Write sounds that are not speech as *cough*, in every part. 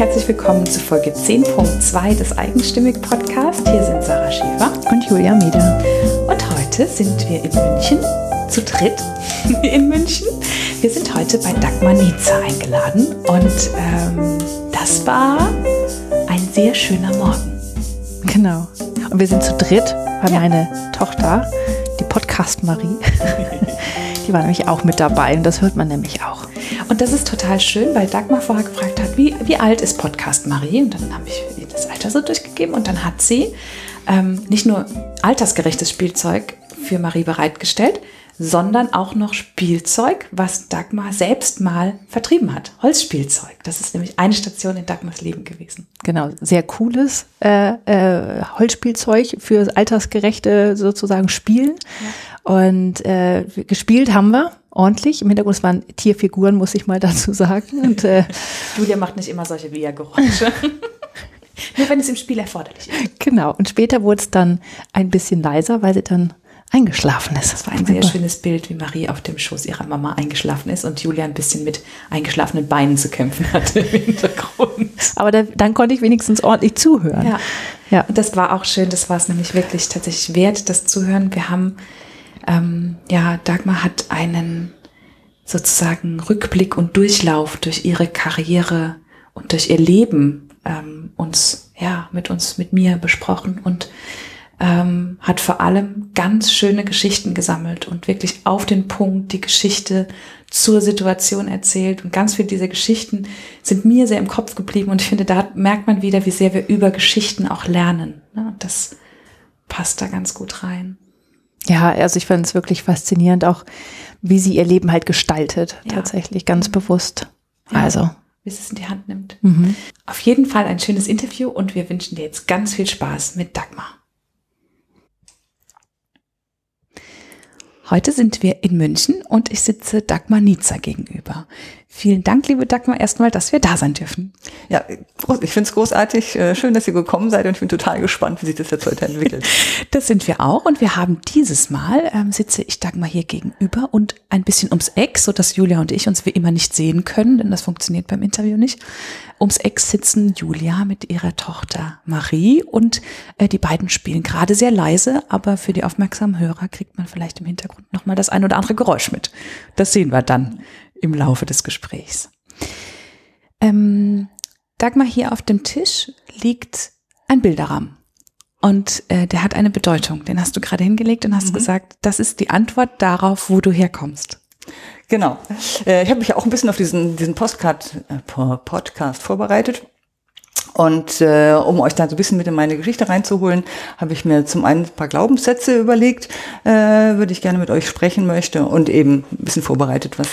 herzlich willkommen zu Folge 10.2 des Eigenstimmig Podcast. Hier sind Sarah Schäfer und Julia Mieder. Und heute sind wir in München, zu dritt *laughs* in München. Wir sind heute bei Dagmar Nietze eingeladen und ähm, das war ein sehr schöner Morgen. Genau. Und wir sind zu dritt, weil ja. meine Tochter, die Podcast Marie, *laughs* die war nämlich auch mit dabei und das hört man nämlich auch. Und das ist total schön, weil Dagmar vorher gefragt hat, wie, wie alt ist Podcast Marie? Und dann habe ich ihr das Alter so durchgegeben und dann hat sie ähm, nicht nur altersgerechtes Spielzeug für Marie bereitgestellt, sondern auch noch Spielzeug, was Dagmar selbst mal vertrieben hat. Holzspielzeug. Das ist nämlich eine Station in Dagmars Leben gewesen. Genau, sehr cooles äh, äh, Holzspielzeug für altersgerechte sozusagen Spielen. Ja. Und äh, gespielt haben wir ordentlich. Im Hintergrund waren Tierfiguren, muss ich mal *laughs* dazu sagen. Und, äh, Julia macht nicht immer solche Via-Geräusche. *laughs* Nur wenn es im Spiel erforderlich ist. Genau. Und später wurde es dann ein bisschen leiser, weil sie dann eingeschlafen ist. Das war ein sehr schönes Bild, wie Marie auf dem Schoß ihrer Mama eingeschlafen ist und Julia ein bisschen mit eingeschlafenen Beinen zu kämpfen hatte im Hintergrund. Aber da, dann konnte ich wenigstens ordentlich zuhören. Ja. ja. Und das war auch schön. Das war es nämlich wirklich tatsächlich wert, das zu hören. Wir haben ähm, ja, Dagmar hat einen sozusagen Rückblick und Durchlauf durch ihre Karriere und durch ihr Leben ähm, uns, ja, mit uns, mit mir besprochen und ähm, hat vor allem ganz schöne Geschichten gesammelt und wirklich auf den Punkt die Geschichte zur Situation erzählt. Und ganz viele dieser Geschichten sind mir sehr im Kopf geblieben. Und ich finde, da merkt man wieder, wie sehr wir über Geschichten auch lernen. Ne? Das passt da ganz gut rein. Ja, also ich fand es wirklich faszinierend, auch wie sie ihr Leben halt gestaltet, ja. tatsächlich ganz mhm. bewusst. Ja. Also. Wie sie es in die Hand nimmt. Mhm. Auf jeden Fall ein schönes Interview und wir wünschen dir jetzt ganz viel Spaß mit Dagmar. Heute sind wir in München und ich sitze Dagmar Niezer gegenüber. Vielen Dank, liebe Dagmar, erstmal, dass wir da sein dürfen. Ja, ich finde es großartig. Äh, schön, dass ihr gekommen seid und ich bin total gespannt, wie sich das jetzt heute entwickelt. *laughs* das sind wir auch und wir haben dieses Mal, ähm, sitze ich Dagmar hier gegenüber und ein bisschen ums Eck, so dass Julia und ich uns wie immer nicht sehen können, denn das funktioniert beim Interview nicht. Ums Eck sitzen Julia mit ihrer Tochter Marie und äh, die beiden spielen gerade sehr leise, aber für die aufmerksamen Hörer kriegt man vielleicht im Hintergrund nochmal das ein oder andere Geräusch mit. Das sehen wir dann im Laufe des Gesprächs. Ähm, Dagmar, hier auf dem Tisch liegt ein Bilderrahmen. Und äh, der hat eine Bedeutung. Den hast du gerade hingelegt und hast mhm. gesagt, das ist die Antwort darauf, wo du herkommst. Genau. Äh, ich habe mich auch ein bisschen auf diesen, diesen Postcard, äh, Podcast vorbereitet. Und äh, um euch da so ein bisschen mit in meine Geschichte reinzuholen, habe ich mir zum einen ein paar Glaubenssätze überlegt, äh, würde ich gerne mit euch sprechen möchte und eben ein bisschen vorbereitet, was,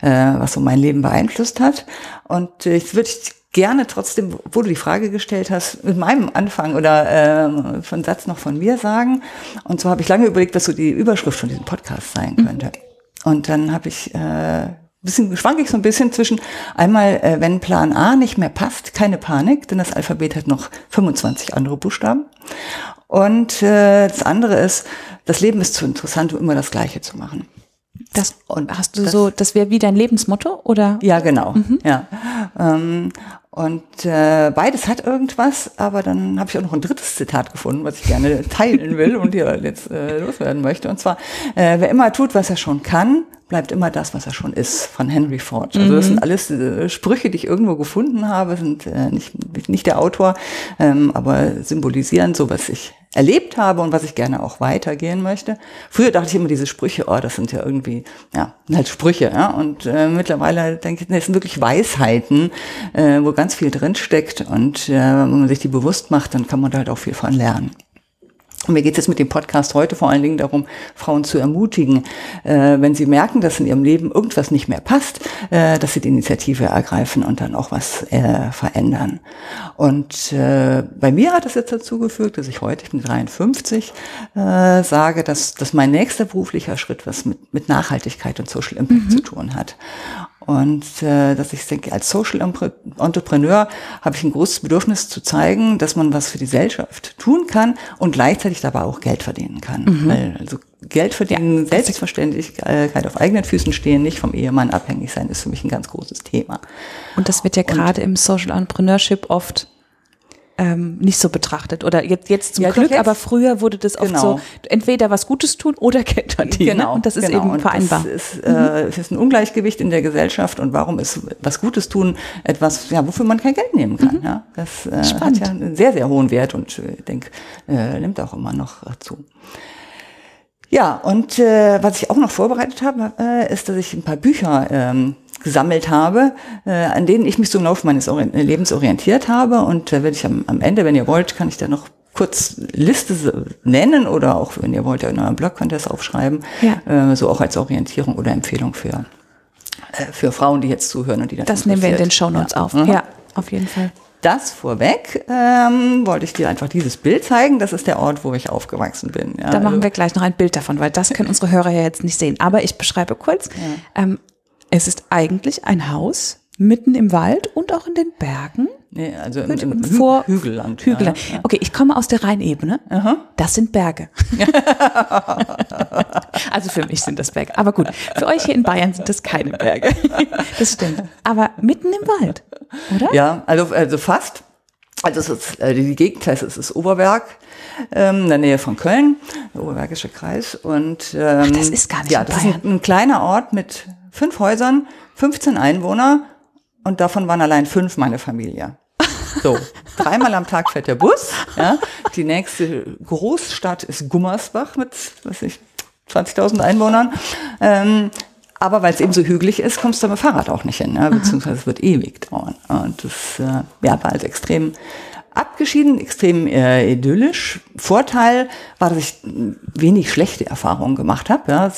äh, was so mein Leben beeinflusst hat. Und äh, ich würde gerne trotzdem, wo du die Frage gestellt hast, mit meinem Anfang oder äh, von Satz noch von mir sagen. Und so habe ich lange überlegt, was so die Überschrift von diesem Podcast sein könnte. Mhm. Und dann habe ich äh, bisschen schwank ich so ein bisschen zwischen einmal, äh, wenn Plan A nicht mehr passt, keine Panik, denn das Alphabet hat noch 25 andere Buchstaben. Und äh, das andere ist, das Leben ist zu interessant, um immer das Gleiche zu machen. Das und hast du das, so, das wäre wie dein Lebensmotto oder? Ja, genau. Mhm. Ja. Ähm, und äh, beides hat irgendwas, aber dann habe ich auch noch ein drittes Zitat gefunden, was ich gerne teilen will und hier jetzt äh, loswerden möchte. Und zwar, äh, wer immer tut, was er schon kann, bleibt immer das, was er schon ist, von Henry Ford. Also das mhm. sind alles äh, Sprüche, die ich irgendwo gefunden habe, sind äh, nicht, nicht der Autor, ähm, aber symbolisieren so, was ich erlebt habe und was ich gerne auch weitergehen möchte. Früher dachte ich immer, diese Sprüche, oh, das sind ja irgendwie, ja, halt Sprüche, ja. Und äh, mittlerweile denke ich, das sind wirklich Weisheiten, äh, wo ganz viel drinsteckt. Und äh, wenn man sich die bewusst macht, dann kann man da halt auch viel von lernen. Und mir geht es jetzt mit dem Podcast heute vor allen Dingen darum, Frauen zu ermutigen, äh, wenn sie merken, dass in ihrem Leben irgendwas nicht mehr passt, äh, dass sie die Initiative ergreifen und dann auch was äh, verändern. Und äh, bei mir hat das jetzt dazu geführt, dass ich heute, ich bin 53, äh, sage, dass, dass mein nächster beruflicher Schritt was mit, mit Nachhaltigkeit und Social Impact mhm. zu tun hat. Und äh, dass ich denke, als Social Entrepreneur habe ich ein großes Bedürfnis zu zeigen, dass man was für die Gesellschaft tun kann und gleichzeitig dabei auch Geld verdienen kann. Mhm. Weil, also Geld verdienen, ja, Selbstverständlichkeit auf eigenen Füßen stehen, nicht vom Ehemann abhängig sein, ist für mich ein ganz großes Thema. Und das wird ja gerade im Social Entrepreneurship oft ähm, nicht so betrachtet. Oder jetzt, jetzt zum ja, Glück, aber früher wurde das oft genau. so, entweder was Gutes tun oder Geld verdienen. Ne? Genau. Und das ist genau. eben und vereinbar. Das ist, äh, es ist ein Ungleichgewicht in der Gesellschaft und warum ist was Gutes tun etwas, ja, wofür man kein Geld nehmen kann. Mhm. Ja? Das äh, hat ja einen sehr, sehr hohen Wert und äh, ich denke, äh, nimmt auch immer noch zu. Ja, und äh, was ich auch noch vorbereitet habe, äh, ist, dass ich ein paar Bücher ähm, gesammelt habe, äh, an denen ich mich so im Laufe meines Orient Lebens orientiert habe. Und da werde ich am, am Ende, wenn ihr wollt, kann ich da noch kurz Liste nennen oder auch, wenn ihr wollt, in eurem Blog könnt ihr es aufschreiben. Ja. Äh, so auch als Orientierung oder Empfehlung für, äh, für Frauen, die jetzt zuhören und die das Das nehmen wir in den Show Notes ja. auf. Mhm. Ja, auf jeden Fall. Das vorweg ähm, wollte ich dir einfach dieses Bild zeigen. Das ist der Ort, wo ich aufgewachsen bin. Ja, da machen also. wir gleich noch ein Bild davon, weil das können unsere Hörer ja jetzt nicht sehen. Aber ich beschreibe kurz. Ja. Ähm, es ist eigentlich ein Haus mitten im Wald und auch in den Bergen. Nee, also im, im Vor Hügelland. Hügelland. Ja. Okay, ich komme aus der Rheinebene. Aha. Das sind Berge. *laughs* also für mich sind das Berge. Aber gut, für euch hier in Bayern sind das keine Berge. *laughs* Das stimmt. Aber mitten im Wald, oder? Ja, also, also fast. Also es ist, äh, die Gegend heißt, es ist Oberberg, ähm, in der Nähe von Köln, der Oberbergische Kreis. Und, ähm, Ach, das ist gar nicht Ja, das ist ein kleiner Ort mit fünf Häusern, 15 Einwohner und davon waren allein fünf meine Familie. So, dreimal am Tag fährt der Bus. Ja. Die nächste Großstadt ist Gummersbach mit, was ich, 20.000 Einwohnern. Ähm, aber weil es eben so hügelig ist, kommst du mit Fahrrad auch nicht hin, ja, beziehungsweise es wird ewig dauern. Und das äh, ja, war also extrem abgeschieden, extrem äh, idyllisch. Vorteil war, dass ich wenig schlechte Erfahrungen gemacht habe. Ja,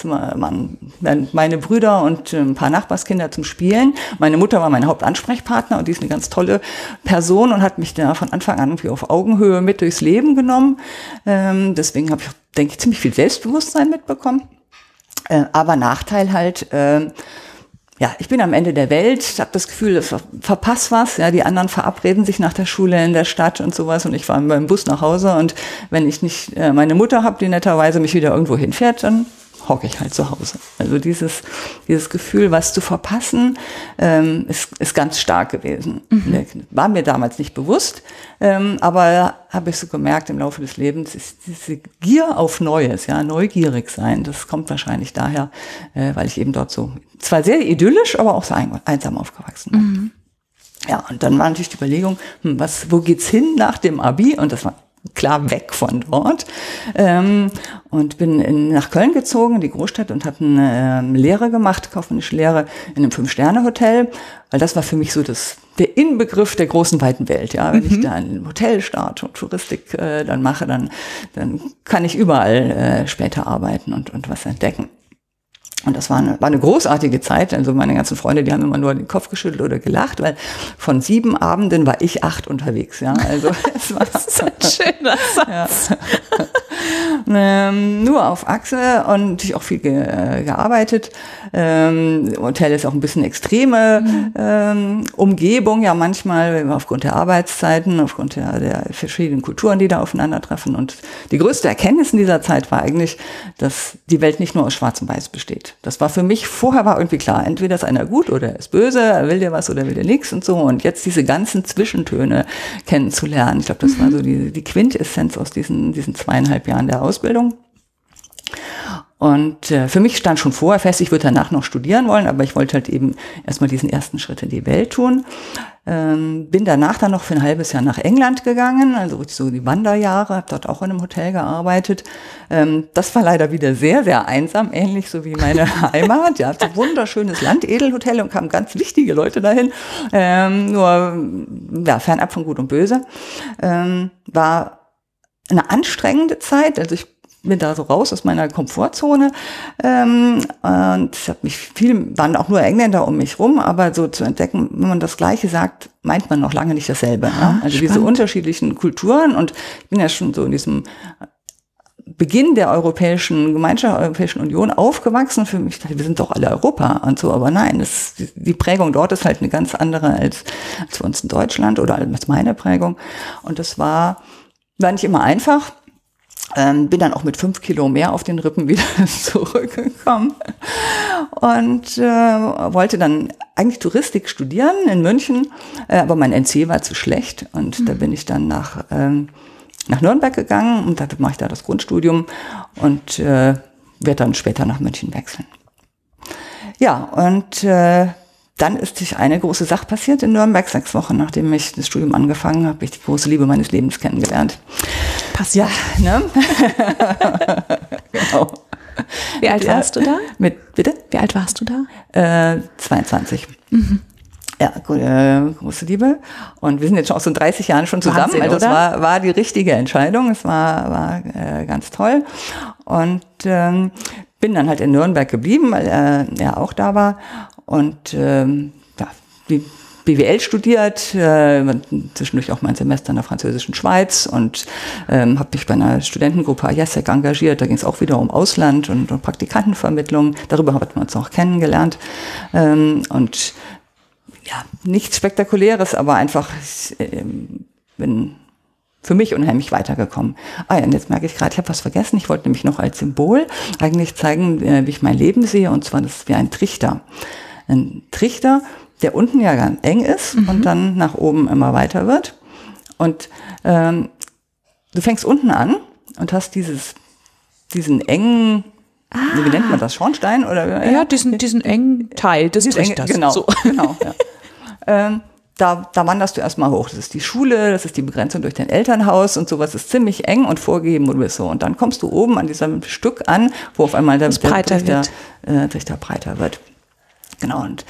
meine Brüder und ein paar Nachbarskinder zum Spielen. Meine Mutter war mein Hauptansprechpartner und die ist eine ganz tolle Person und hat mich da von Anfang an irgendwie auf Augenhöhe mit durchs Leben genommen. Ähm, deswegen habe ich, denke ich, ziemlich viel Selbstbewusstsein mitbekommen. Äh, aber Nachteil halt, äh, ja, ich bin am Ende der Welt, habe das Gefühl, ich verpasse was. Ja, die anderen verabreden sich nach der Schule in der Stadt und sowas und ich fahre beim Bus nach Hause und wenn ich nicht äh, meine Mutter habe, die netterweise mich wieder irgendwo hinfährt, dann hocke ich halt zu Hause. Also dieses, dieses Gefühl, was zu verpassen, ähm, ist, ist ganz stark gewesen. Mhm. War mir damals nicht bewusst, ähm, aber habe ich so gemerkt im Laufe des Lebens, ist diese Gier auf Neues, ja, neugierig sein, das kommt wahrscheinlich daher, äh, weil ich eben dort so, zwar sehr idyllisch, aber auch so einsam aufgewachsen bin. Mhm. Ja, und dann war natürlich die Überlegung, hm, was, wo geht's hin nach dem Abi? Und das war klar weg von dort ähm, und bin in, nach Köln gezogen, die Großstadt, und habe eine ähm, Lehre gemacht, kaufmännische Lehre in einem Fünf-Sterne-Hotel, weil das war für mich so das der Inbegriff der großen weiten Welt. Ja, wenn mhm. ich da ein Hotelstart und Touristik äh, dann mache, dann dann kann ich überall äh, später arbeiten und und was entdecken. Und das war eine, war eine großartige Zeit. Also meine ganzen Freunde, die haben immer nur den Kopf geschüttelt oder gelacht, weil von sieben Abenden war ich acht unterwegs. Ja, also *laughs* es war das ist ein schöner *laughs* Satz. Ja. *laughs* ähm, nur auf Achse und natürlich auch viel ge äh, gearbeitet. Ähm, Hotel ist auch ein bisschen extreme mhm. ähm, Umgebung, ja manchmal aufgrund der Arbeitszeiten, aufgrund der, der verschiedenen Kulturen, die da aufeinandertreffen. Und die größte Erkenntnis in dieser Zeit war eigentlich, dass die Welt nicht nur aus Schwarz und Weiß besteht. Das war für mich, vorher war irgendwie klar, entweder ist einer gut oder er ist böse, er will dir was oder will dir nichts und so. Und jetzt diese ganzen Zwischentöne kennenzulernen. Ich glaube, das war so die, die Quintessenz aus diesen, diesen zweieinhalb Jahren der Ausbildung. Und äh, für mich stand schon vorher fest, ich würde danach noch studieren wollen, aber ich wollte halt eben erstmal diesen ersten Schritt in die Welt tun. Ähm, bin danach dann noch für ein halbes Jahr nach England gegangen, also so die Wanderjahre, habe dort auch in einem Hotel gearbeitet. Ähm, das war leider wieder sehr, sehr einsam, ähnlich so wie meine *laughs* Heimat. Ja, so wunderschönes Land, Edelhotel und kamen ganz wichtige Leute dahin. Ähm, nur ja, fernab von Gut und Böse. Ähm, war eine anstrengende Zeit. Also ich bin da so raus aus meiner Komfortzone ähm, und ich habe mich viel waren auch nur Engländer um mich rum, aber so zu entdecken, wenn man das Gleiche sagt, meint man noch lange nicht dasselbe. Ne? Also spannend. diese unterschiedlichen Kulturen und ich bin ja schon so in diesem Beginn der Europäischen Gemeinschaft, Europäischen Union aufgewachsen. Für mich, wir sind doch alle Europa und so, aber nein, das, die Prägung dort ist halt eine ganz andere als, als für uns in Deutschland oder als meine Prägung. Und das war, war nicht immer einfach. Ähm, bin dann auch mit fünf Kilo mehr auf den Rippen wieder *laughs* zurückgekommen und äh, wollte dann eigentlich Touristik studieren in München, äh, aber mein NC war zu schlecht und mhm. da bin ich dann nach ähm, nach Nürnberg gegangen und da mache ich da das Grundstudium und äh, werde dann später nach München wechseln. Ja, und äh, dann ist sich eine große Sache passiert in Nürnberg. Sechs Wochen nachdem ich das Studium angefangen habe, habe ich die große Liebe meines Lebens kennengelernt. Passiert. Ja, ne? *laughs* genau. Wie alt warst du da? Mit, bitte? Wie alt warst du da? Äh, 22. Mhm. Ja, äh, große Liebe. Und wir sind jetzt schon aus so 30 Jahren schon zusammen. Wahnsinn, also es war, war die richtige Entscheidung. Es war, war äh, ganz toll. Und ähm, bin dann halt in Nürnberg geblieben, weil er, er auch da war. Und ähm, ja, die BWL studiert, äh, zwischendurch auch mein Semester in der französischen Schweiz und ähm, habe mich bei einer Studentengruppe IASEC engagiert. Da ging es auch wieder um Ausland und, und Praktikantenvermittlung. Darüber haben wir uns auch kennengelernt. Ähm, und ja, nichts Spektakuläres, aber einfach, äh, bin für mich unheimlich weitergekommen. Ah ja, und jetzt merke ich gerade, ich habe was vergessen. Ich wollte nämlich noch als Symbol eigentlich zeigen, äh, wie ich mein Leben sehe. Und zwar, das ist wie ein Trichter. Ein Trichter, der unten ja ganz eng ist mhm. und dann nach oben immer weiter wird. Und ähm, du fängst unten an und hast dieses, diesen engen Ah. Wie nennt man das? Schornstein? Oder, ja, diesen, diesen engen Teil des Trichters. Genau, so. genau ja. *laughs* ähm, da, da wanderst du erstmal hoch. Das ist die Schule, das ist die Begrenzung durch dein Elternhaus und sowas ist ziemlich eng und vorgegeben und so. Und dann kommst du oben an diesem Stück an, wo auf einmal der, der Trichter, äh, Trichter breiter wird. Genau. Und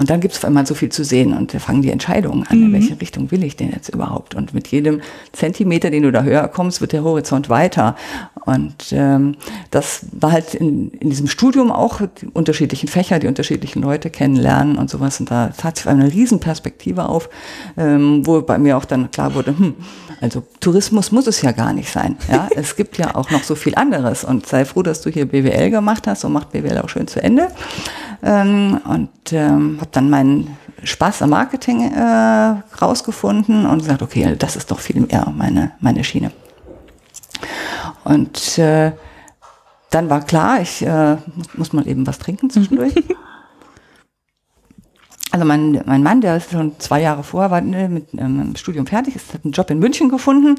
und dann gibt es auf einmal so viel zu sehen und da fangen die Entscheidungen an, in mhm. welche Richtung will ich denn jetzt überhaupt. Und mit jedem Zentimeter, den du da höher kommst, wird der Horizont weiter. Und ähm, das war halt in, in diesem Studium auch die unterschiedlichen Fächer, die unterschiedlichen Leute kennenlernen und sowas. Und da tat sich eine Riesenperspektive auf, ähm, wo bei mir auch dann klar wurde, hm, also Tourismus muss es ja gar nicht sein. Ja, *laughs* es gibt ja auch noch so viel anderes. Und sei froh, dass du hier BWL gemacht hast und macht BWL auch schön zu Ende. Ähm, und ähm, habe dann meinen Spaß am Marketing äh, rausgefunden und gesagt, okay, das ist doch viel mehr meine, meine Schiene. Und äh, dann war klar, ich äh, muss mal eben was trinken zwischendurch. *laughs* Also mein, mein Mann, der ist schon zwei Jahre vorher war äh, mit ähm, Studium fertig, ist, hat einen Job in München gefunden.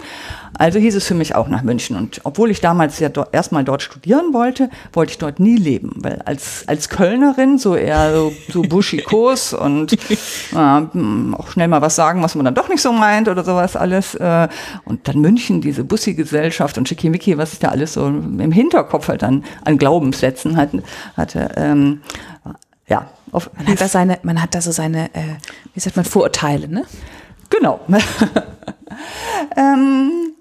Also hieß es für mich auch nach München. Und obwohl ich damals ja do, erstmal dort studieren wollte, wollte ich dort nie leben. Weil als, als Kölnerin so eher so, so buschikos *laughs* und äh, auch schnell mal was sagen, was man dann doch nicht so meint oder sowas alles. Äh, und dann München, diese Bussi-Gesellschaft und Schickimicki, was ich da alles so im Hinterkopf halt dann an Glaubenssätzen hatte. hatte ähm, ja, auf, man, hat da seine, man hat da so seine, äh, wie sagt man, Vorurteile, ne? Genau. *laughs* ähm,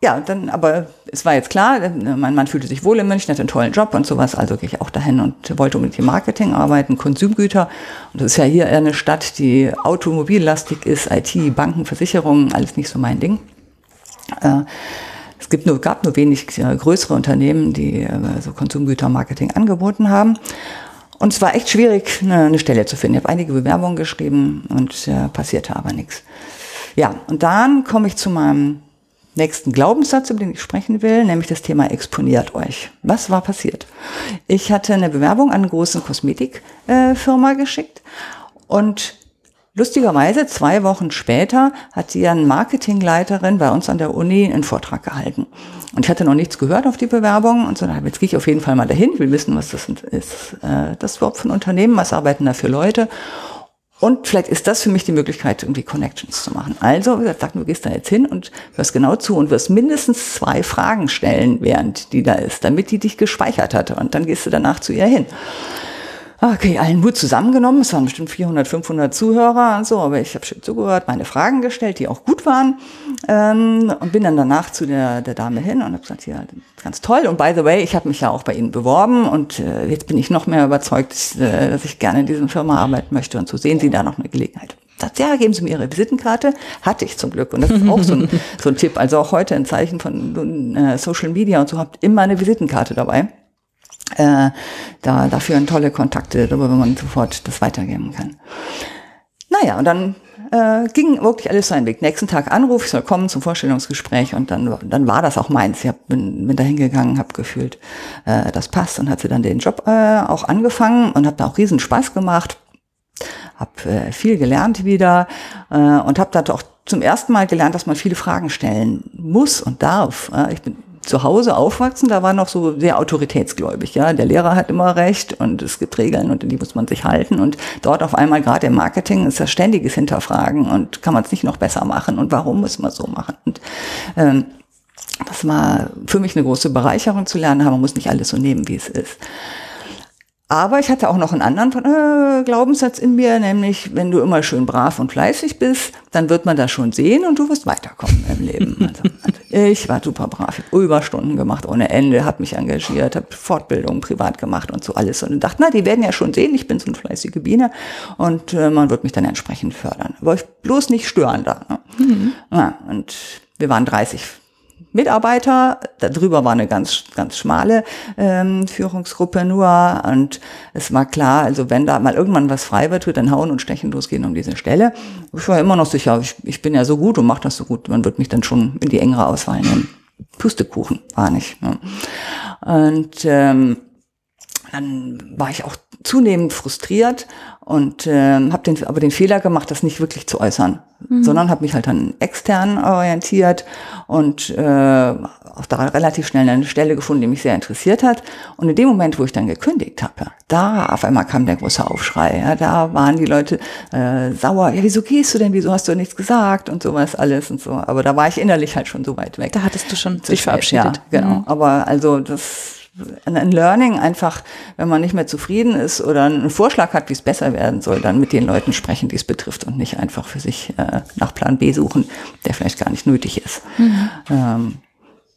ja, dann, aber es war jetzt klar, mein Mann fühlte sich wohl in München, hatte einen tollen Job und sowas, also gehe ich auch dahin und wollte unbedingt im Marketing arbeiten, Konsumgüter. Und das ist ja hier eher eine Stadt, die automobillastig ist, IT, Banken, Versicherungen, alles nicht so mein Ding. Äh, es gibt nur, gab nur wenig äh, größere Unternehmen, die äh, so Konsumgütermarketing angeboten haben. Und es war echt schwierig, eine, eine Stelle zu finden. Ich habe einige Bewerbungen geschrieben und äh, passierte aber nichts. Ja, und dann komme ich zu meinem nächsten Glaubenssatz, über den ich sprechen will, nämlich das Thema exponiert euch. Was war passiert? Ich hatte eine Bewerbung an eine große Kosmetikfirma äh, geschickt und Lustigerweise, zwei Wochen später hat die eine Marketingleiterin bei uns an der Uni einen Vortrag gehalten. Und ich hatte noch nichts gehört auf die Bewerbung und so, jetzt gehe ich auf jeden Fall mal dahin, will wissen, was das ist. Äh, das ist überhaupt für ein Unternehmen, was arbeiten da für Leute. Und vielleicht ist das für mich die Möglichkeit, irgendwie Connections zu machen. Also, wie gesagt, sag, du gehst da jetzt hin und hörst genau zu und wirst mindestens zwei Fragen stellen, während die da ist, damit die dich gespeichert hatte. Und dann gehst du danach zu ihr hin. Okay, allen Mut zusammengenommen. Es waren bestimmt 400, 500 Zuhörer und so, aber ich habe schön zugehört, meine Fragen gestellt, die auch gut waren ähm, und bin dann danach zu der, der Dame hin und habe gesagt, ja, ganz toll. Und by the way, ich habe mich ja auch bei Ihnen beworben und äh, jetzt bin ich noch mehr überzeugt, äh, dass ich gerne in dieser Firma arbeiten möchte und so sehen Sie da noch eine Gelegenheit. Sagt, ja, geben Sie mir Ihre Visitenkarte. Hatte ich zum Glück. Und das ist auch so ein, *laughs* so ein Tipp. Also auch heute ein Zeichen von äh, Social Media und so, habt immer eine Visitenkarte dabei. Äh, da, da führen tolle Kontakte, darüber man sofort das weitergeben kann. Naja, und dann äh, ging wirklich alles seinen Weg. Nächsten Tag Anruf, ich soll kommen zum Vorstellungsgespräch und dann, dann war das auch meins. Ich hab, bin, bin da hingegangen, habe gefühlt, äh, das passt und hatte dann den Job äh, auch angefangen und habe da auch riesen Spaß gemacht. Hab äh, viel gelernt wieder äh, und habe da auch zum ersten Mal gelernt, dass man viele Fragen stellen muss und darf. Äh, ich bin zu Hause aufwachsen, da war noch so sehr autoritätsgläubig. Ja, der Lehrer hat immer recht und es gibt Regeln und die muss man sich halten. Und dort auf einmal gerade im Marketing ist das ständiges Hinterfragen und kann man es nicht noch besser machen und warum muss man so machen? Und ähm, das war für mich eine große Bereicherung zu lernen, aber man muss nicht alles so nehmen, wie es ist. Aber ich hatte auch noch einen anderen äh, Glaubenssatz in mir, nämlich, wenn du immer schön brav und fleißig bist, dann wird man das schon sehen und du wirst weiterkommen im Leben. *laughs* Also, ich war super brav, ich habe Überstunden gemacht ohne Ende, habe mich engagiert, habe Fortbildungen privat gemacht und so alles. Und dachte, na, die werden ja schon sehen, ich bin so eine fleißige Biene und äh, man wird mich dann entsprechend fördern. Aber ich bloß nicht stören da. Ne? Mhm. Ja, und wir waren 30 Mitarbeiter. Darüber war eine ganz, ganz schmale ähm, Führungsgruppe nur. Und es war klar, also wenn da mal irgendwann was frei wird, wird dann hauen und stechen losgehen um diese Stelle. Ich war immer noch sicher, ich, ich bin ja so gut und mache das so gut. Man wird mich dann schon in die engere Auswahl nehmen. Pustekuchen war nicht. Ne? Und ähm, dann war ich auch zunehmend frustriert und äh, habe den, aber den Fehler gemacht, das nicht wirklich zu äußern, mhm. sondern habe mich halt dann extern orientiert und äh, auch da relativ schnell eine Stelle gefunden, die mich sehr interessiert hat. Und in dem Moment, wo ich dann gekündigt habe, da auf einmal kam der große Aufschrei. Ja, da waren die Leute äh, sauer. Ja, wieso gehst du denn? Wieso hast du nichts gesagt und sowas alles und so. Aber da war ich innerlich halt schon so weit weg. Da hattest du schon dich verabschiedet. Ja, genau. Mhm. Aber also das ein Learning einfach, wenn man nicht mehr zufrieden ist oder einen Vorschlag hat, wie es besser werden soll, dann mit den Leuten sprechen, die es betrifft und nicht einfach für sich äh, nach Plan B suchen, der vielleicht gar nicht nötig ist. Mhm. Ähm,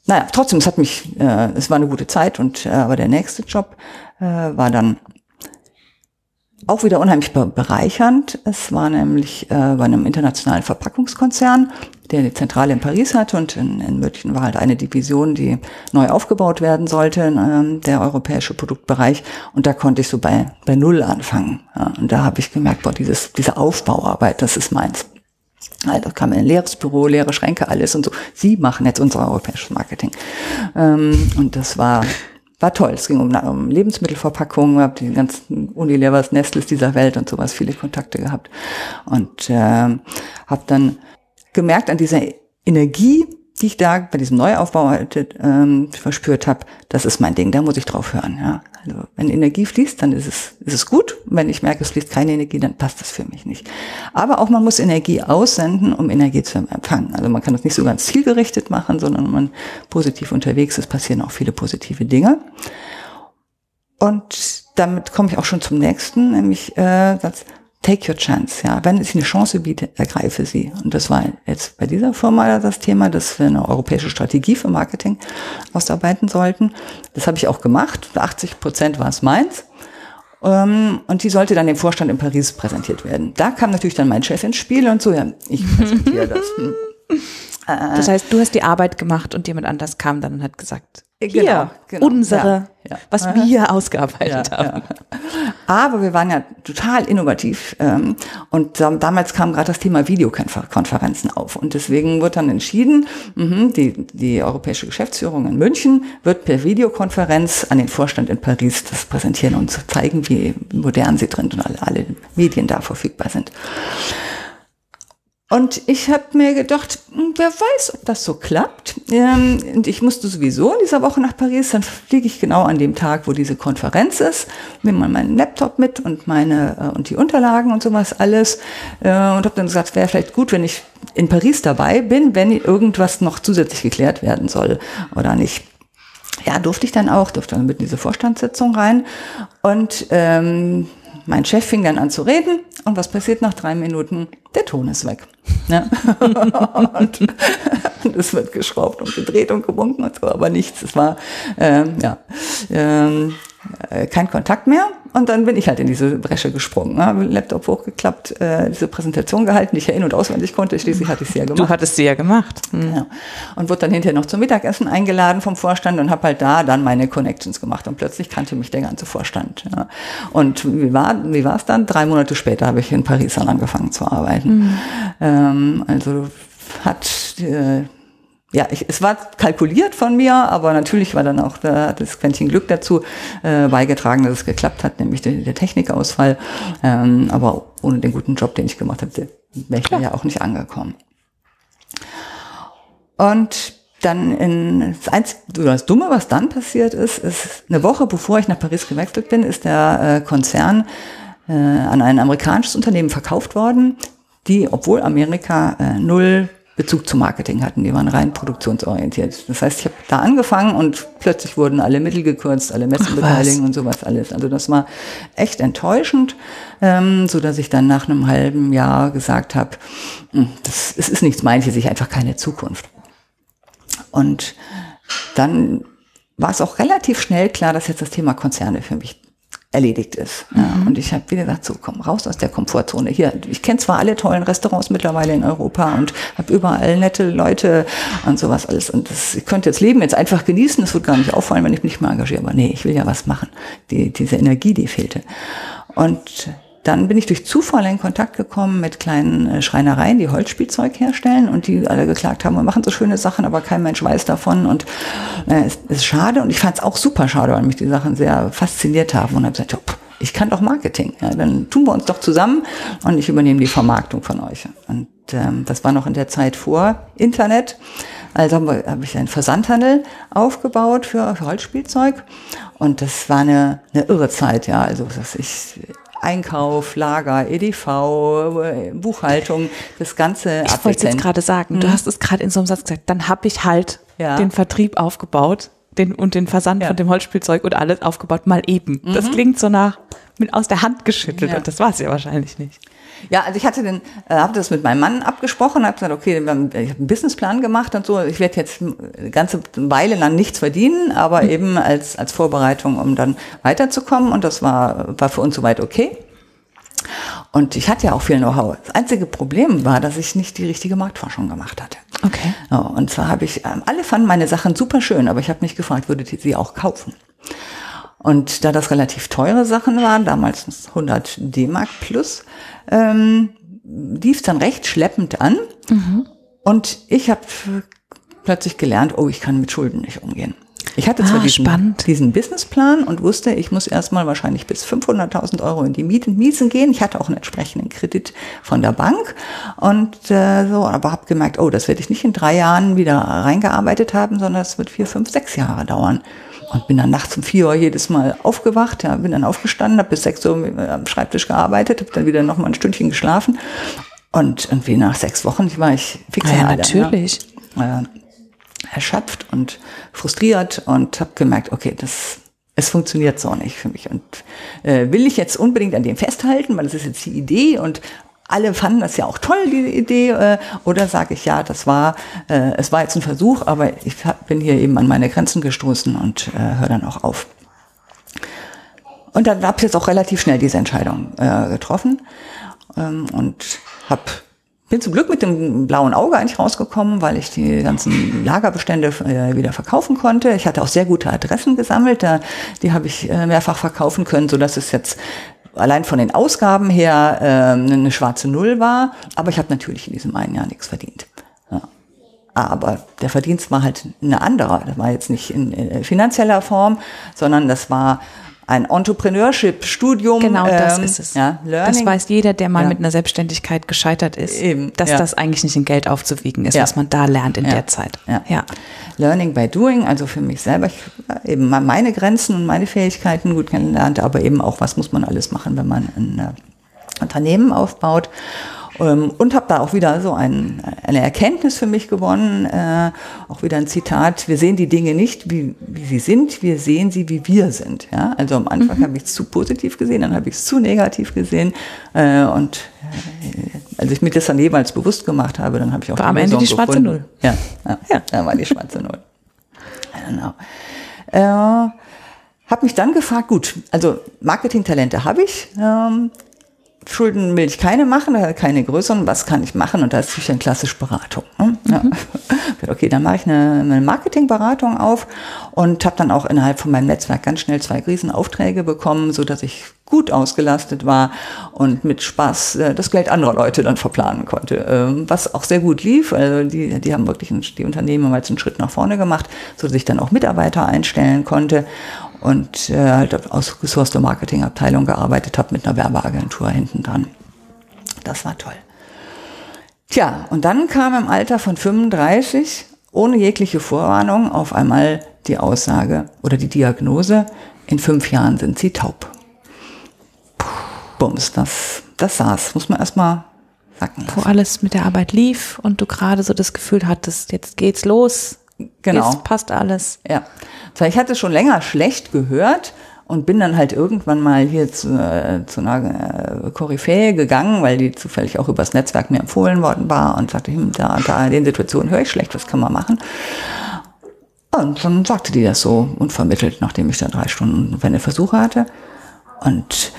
naja, trotzdem, es hat mich, äh, es war eine gute Zeit und äh, aber der nächste Job äh, war dann auch wieder unheimlich bereichernd. Es war nämlich äh, bei einem internationalen Verpackungskonzern, der eine Zentrale in Paris hatte und in, in München war halt eine Division, die neu aufgebaut werden sollte, ähm, der europäische Produktbereich. Und da konnte ich so bei, bei Null anfangen. Ja, und da habe ich gemerkt, boah, dieses, diese Aufbauarbeit, das ist meins. Also kam ein leeres Büro, leere Schränke, alles und so. Sie machen jetzt unser europäisches Marketing. Ähm, und das war war toll. Es ging um, um Lebensmittelverpackungen, habe die ganzen Unilevers, Nestles dieser Welt und sowas, viele Kontakte gehabt. Und äh, habe dann gemerkt an dieser Energie, die ich da bei diesem Neuaufbau halt, ähm, verspürt habe, das ist mein Ding, da muss ich drauf hören. Ja. Also wenn Energie fließt, dann ist es, ist es gut. Wenn ich merke, es fließt keine Energie, dann passt das für mich nicht. Aber auch man muss Energie aussenden, um Energie zu empfangen. Also man kann das nicht so ganz zielgerichtet machen, sondern wenn man positiv unterwegs ist, passieren auch viele positive Dinge. Und damit komme ich auch schon zum nächsten, nämlich äh, Satz, take your chance. Ja, wenn es eine Chance bietet, ergreife sie. Und das war jetzt bei dieser Firma das Thema, dass wir eine europäische Strategie für Marketing ausarbeiten sollten. Das habe ich auch gemacht. 80 Prozent war es meins. Ähm, und die sollte dann dem Vorstand in Paris präsentiert werden. Da kam natürlich dann mein Chef ins Spiel und so, ja, ich präsentiere das. *laughs* Das heißt, du hast die Arbeit gemacht und jemand anders kam dann und hat gesagt, hier, genau, genau. unsere, ja, ja. was wir ausgearbeitet ja, haben. Aber wir waren ja total innovativ ähm, und damals kam gerade das Thema Videokonferenzen auf und deswegen wird dann entschieden, mh, die, die europäische Geschäftsführung in München wird per Videokonferenz an den Vorstand in Paris das präsentieren und zeigen, wie modern sie drin und alle, alle Medien da verfügbar sind. Und ich habe mir gedacht, hm, wer weiß, ob das so klappt. Ähm, und ich musste sowieso in dieser Woche nach Paris, dann fliege ich genau an dem Tag, wo diese Konferenz ist, nehme mal meinen Laptop mit und meine äh, und die Unterlagen und sowas alles. Äh, und habe dann gesagt, wäre vielleicht gut, wenn ich in Paris dabei bin, wenn irgendwas noch zusätzlich geklärt werden soll oder nicht. Ja, durfte ich dann auch, durfte dann mit in diese Vorstandssitzung rein. Und ähm, mein Chef fing dann an zu reden und was passiert nach drei Minuten? Der Ton ist weg. Ja. und, *laughs* es wird geschraubt und gedreht und gewunken und so, aber nichts. Es war ähm, ja ähm, äh, kein Kontakt mehr und dann bin ich halt in diese Bresche gesprungen. Habe den Laptop hochgeklappt, äh, diese Präsentation gehalten, die ich ja in- und auswendig konnte. Schließlich hatte ich sie ja gemacht. Du hattest sie ja gemacht. Mhm. Ja. Und wurde dann hinterher noch zum Mittagessen eingeladen vom Vorstand und habe halt da dann meine Connections gemacht. Und plötzlich kannte mich der ganze Vorstand. Ja. Und wie war wie war es dann? Drei Monate später habe ich in Paris dann angefangen zu arbeiten. Mhm. Ähm, also hat äh, ja, ich, es war kalkuliert von mir, aber natürlich war dann auch da, das Quäntchen Glück dazu äh, beigetragen, dass es geklappt hat, nämlich der, der Technikausfall. Ähm, aber ohne den guten Job, den ich gemacht habe, wäre ich da ja auch nicht angekommen. Und dann in das Einzige, das Dumme, was dann passiert ist, ist eine Woche bevor ich nach Paris gewechselt bin, ist der äh, Konzern äh, an ein amerikanisches Unternehmen verkauft worden, die, obwohl Amerika äh, null Bezug zum Marketing hatten. Die waren rein produktionsorientiert. Das heißt, ich habe da angefangen und plötzlich wurden alle Mittel gekürzt, alle Messenbeteiligungen und sowas alles. Also das war echt enttäuschend, ähm, so dass ich dann nach einem halben Jahr gesagt habe, das, es ist nichts meins, hier sehe ich einfach keine Zukunft. Und dann war es auch relativ schnell klar, dass jetzt das Thema Konzerne für mich erledigt ist. Ja, mhm. Und ich habe wieder gesagt, so komm raus aus der Komfortzone. Hier, ich kenne zwar alle tollen Restaurants mittlerweile in Europa und habe überall nette Leute und sowas alles. Und das, ich könnte jetzt Leben jetzt einfach genießen. Es wird gar nicht auffallen, wenn ich mich nicht mehr engagiere. Aber nee, ich will ja was machen. Die, diese Energie, die fehlte. Und dann bin ich durch Zufall in Kontakt gekommen mit kleinen äh, Schreinereien, die Holzspielzeug herstellen und die alle geklagt haben, wir machen so schöne Sachen, aber kein Mensch weiß davon und äh, es ist schade und ich fand es auch super schade, weil mich die Sachen sehr fasziniert haben und habe gesagt, oh, ich kann doch Marketing, ja, dann tun wir uns doch zusammen und ich übernehme die Vermarktung von euch. Und ähm, das war noch in der Zeit vor Internet. Also habe hab ich einen Versandhandel aufgebaut für, für Holzspielzeug und das war eine, eine irre Zeit, ja. Also was ich Einkauf, Lager, EDV, Buchhaltung, das ganze Ich wollte jetzt gerade sagen, mhm. du hast es gerade in so einem Satz gesagt, dann habe ich halt ja. den Vertrieb aufgebaut den, und den Versand ja. von dem Holzspielzeug und alles aufgebaut, mal eben. Mhm. Das klingt so nach mit aus der Hand geschüttelt ja. und das war es ja wahrscheinlich nicht. Ja, also ich hatte den, äh, habe das mit meinem Mann abgesprochen, habe gesagt, okay, ich habe einen Businessplan gemacht und so. Ich werde jetzt eine ganze Weile lang nichts verdienen, aber mhm. eben als als Vorbereitung, um dann weiterzukommen. Und das war war für uns soweit okay. Und ich hatte ja auch viel Know-how. Das einzige Problem war, dass ich nicht die richtige Marktforschung gemacht hatte. Okay. und zwar habe ich, ähm, alle fanden meine Sachen super schön, aber ich habe mich gefragt, würdet ihr sie auch kaufen? Und da das relativ teure Sachen waren, damals 100 D-Mark plus, ähm, lief es dann recht schleppend an. Mhm. Und ich habe plötzlich gelernt, oh, ich kann mit Schulden nicht umgehen. Ich hatte zwar ah, diesen, diesen, Businessplan und wusste, ich muss erstmal wahrscheinlich bis 500.000 Euro in die Mieten, Mieten gehen. Ich hatte auch einen entsprechenden Kredit von der Bank und äh, so, aber habe gemerkt, oh, das werde ich nicht in drei Jahren wieder reingearbeitet haben, sondern es wird vier, fünf, sechs Jahre dauern. Und bin dann nachts um vier Uhr jedes Mal aufgewacht, ja, bin dann aufgestanden, habe bis sechs Uhr am Schreibtisch gearbeitet, habe dann wieder noch mal ein Stündchen geschlafen. Und irgendwie nach sechs Wochen war ich fix ja, ja, natürlich. Ja, erschöpft und frustriert und habe gemerkt, okay, das es funktioniert so nicht für mich. Und äh, will ich jetzt unbedingt an dem festhalten, weil das ist jetzt die Idee und alle fanden das ja auch toll, die Idee, äh, oder sage ich, ja, das war, äh, es war jetzt ein Versuch, aber ich hab, bin hier eben an meine Grenzen gestoßen und äh, höre dann auch auf. Und dann habe ich jetzt auch relativ schnell diese Entscheidung äh, getroffen ähm, und habe bin zum Glück mit dem blauen Auge eigentlich rausgekommen, weil ich die ganzen Lagerbestände äh, wieder verkaufen konnte. Ich hatte auch sehr gute Adressen gesammelt, da, die habe ich äh, mehrfach verkaufen können, so dass es jetzt allein von den Ausgaben her äh, eine schwarze Null war. Aber ich habe natürlich in diesem einen Jahr nichts verdient. Ja. Aber der Verdienst war halt eine andere. Das war jetzt nicht in, in finanzieller Form, sondern das war ein Entrepreneurship-Studium. Genau, das ähm, ist es. Ja, Learning. Das weiß jeder, der mal ja. mit einer Selbstständigkeit gescheitert ist, Eben, dass ja. das eigentlich nicht in Geld aufzuwiegen ist, was man da lernt in der Zeit. Ja. Learning by doing, also für mich selber ich, eben meine Grenzen und meine Fähigkeiten gut kennengelernt, aber eben auch, was muss man alles machen, wenn man ein äh, Unternehmen aufbaut. Ähm, und habe da auch wieder so ein, eine Erkenntnis für mich gewonnen, äh, auch wieder ein Zitat, wir sehen die Dinge nicht, wie, wie sie sind, wir sehen sie, wie wir sind. Ja? Also am Anfang mhm. habe ich es zu positiv gesehen, dann habe ich es zu negativ gesehen äh, und äh, als ich mir das dann jeweils bewusst gemacht habe, dann habe ich auch war am Ende die schwarze gefunden. Null. Ja, ja, ja, dann war die schwarze Null. *laughs* Genau. Äh, habe mich dann gefragt, gut, also Marketingtalente habe ich, ähm, Schulden will ich keine machen, keine größeren, was kann ich machen? Und da ist natürlich dann klassisch Beratung. Ne? Ja. Mhm. *laughs* Okay, dann mache ich eine, eine Marketingberatung auf und habe dann auch innerhalb von meinem Netzwerk ganz schnell zwei Riesenaufträge bekommen, so dass ich gut ausgelastet war und mit Spaß äh, das Geld anderer Leute dann verplanen konnte. Ähm, was auch sehr gut lief. Also die, die haben wirklich einen, die Unternehmen haben jetzt einen Schritt nach vorne gemacht, so dass ich dann auch Mitarbeiter einstellen konnte und äh, halt aus Ressource Marketingabteilung gearbeitet habe mit einer Werbeagentur hinten dran. Das war toll. Tja, und dann kam im Alter von 35 ohne jegliche Vorwarnung auf einmal die Aussage oder die Diagnose, in fünf Jahren sind sie taub. Bums, das, das saß, muss man erstmal sacken Wo alles mit der Arbeit lief und du gerade so das Gefühl hattest, jetzt geht's los, genau. jetzt passt alles. Ja, zwar ich hatte schon länger schlecht gehört und bin dann halt irgendwann mal hier zu, äh, zu einer äh, Koryphäe gegangen, weil die zufällig auch übers Netzwerk mir empfohlen worden war und sagte, hm, da, da in den Situationen höre ich schlecht, was kann man machen? Und dann sagte die das so unvermittelt, nachdem ich da drei Stunden meine Versuche hatte. Und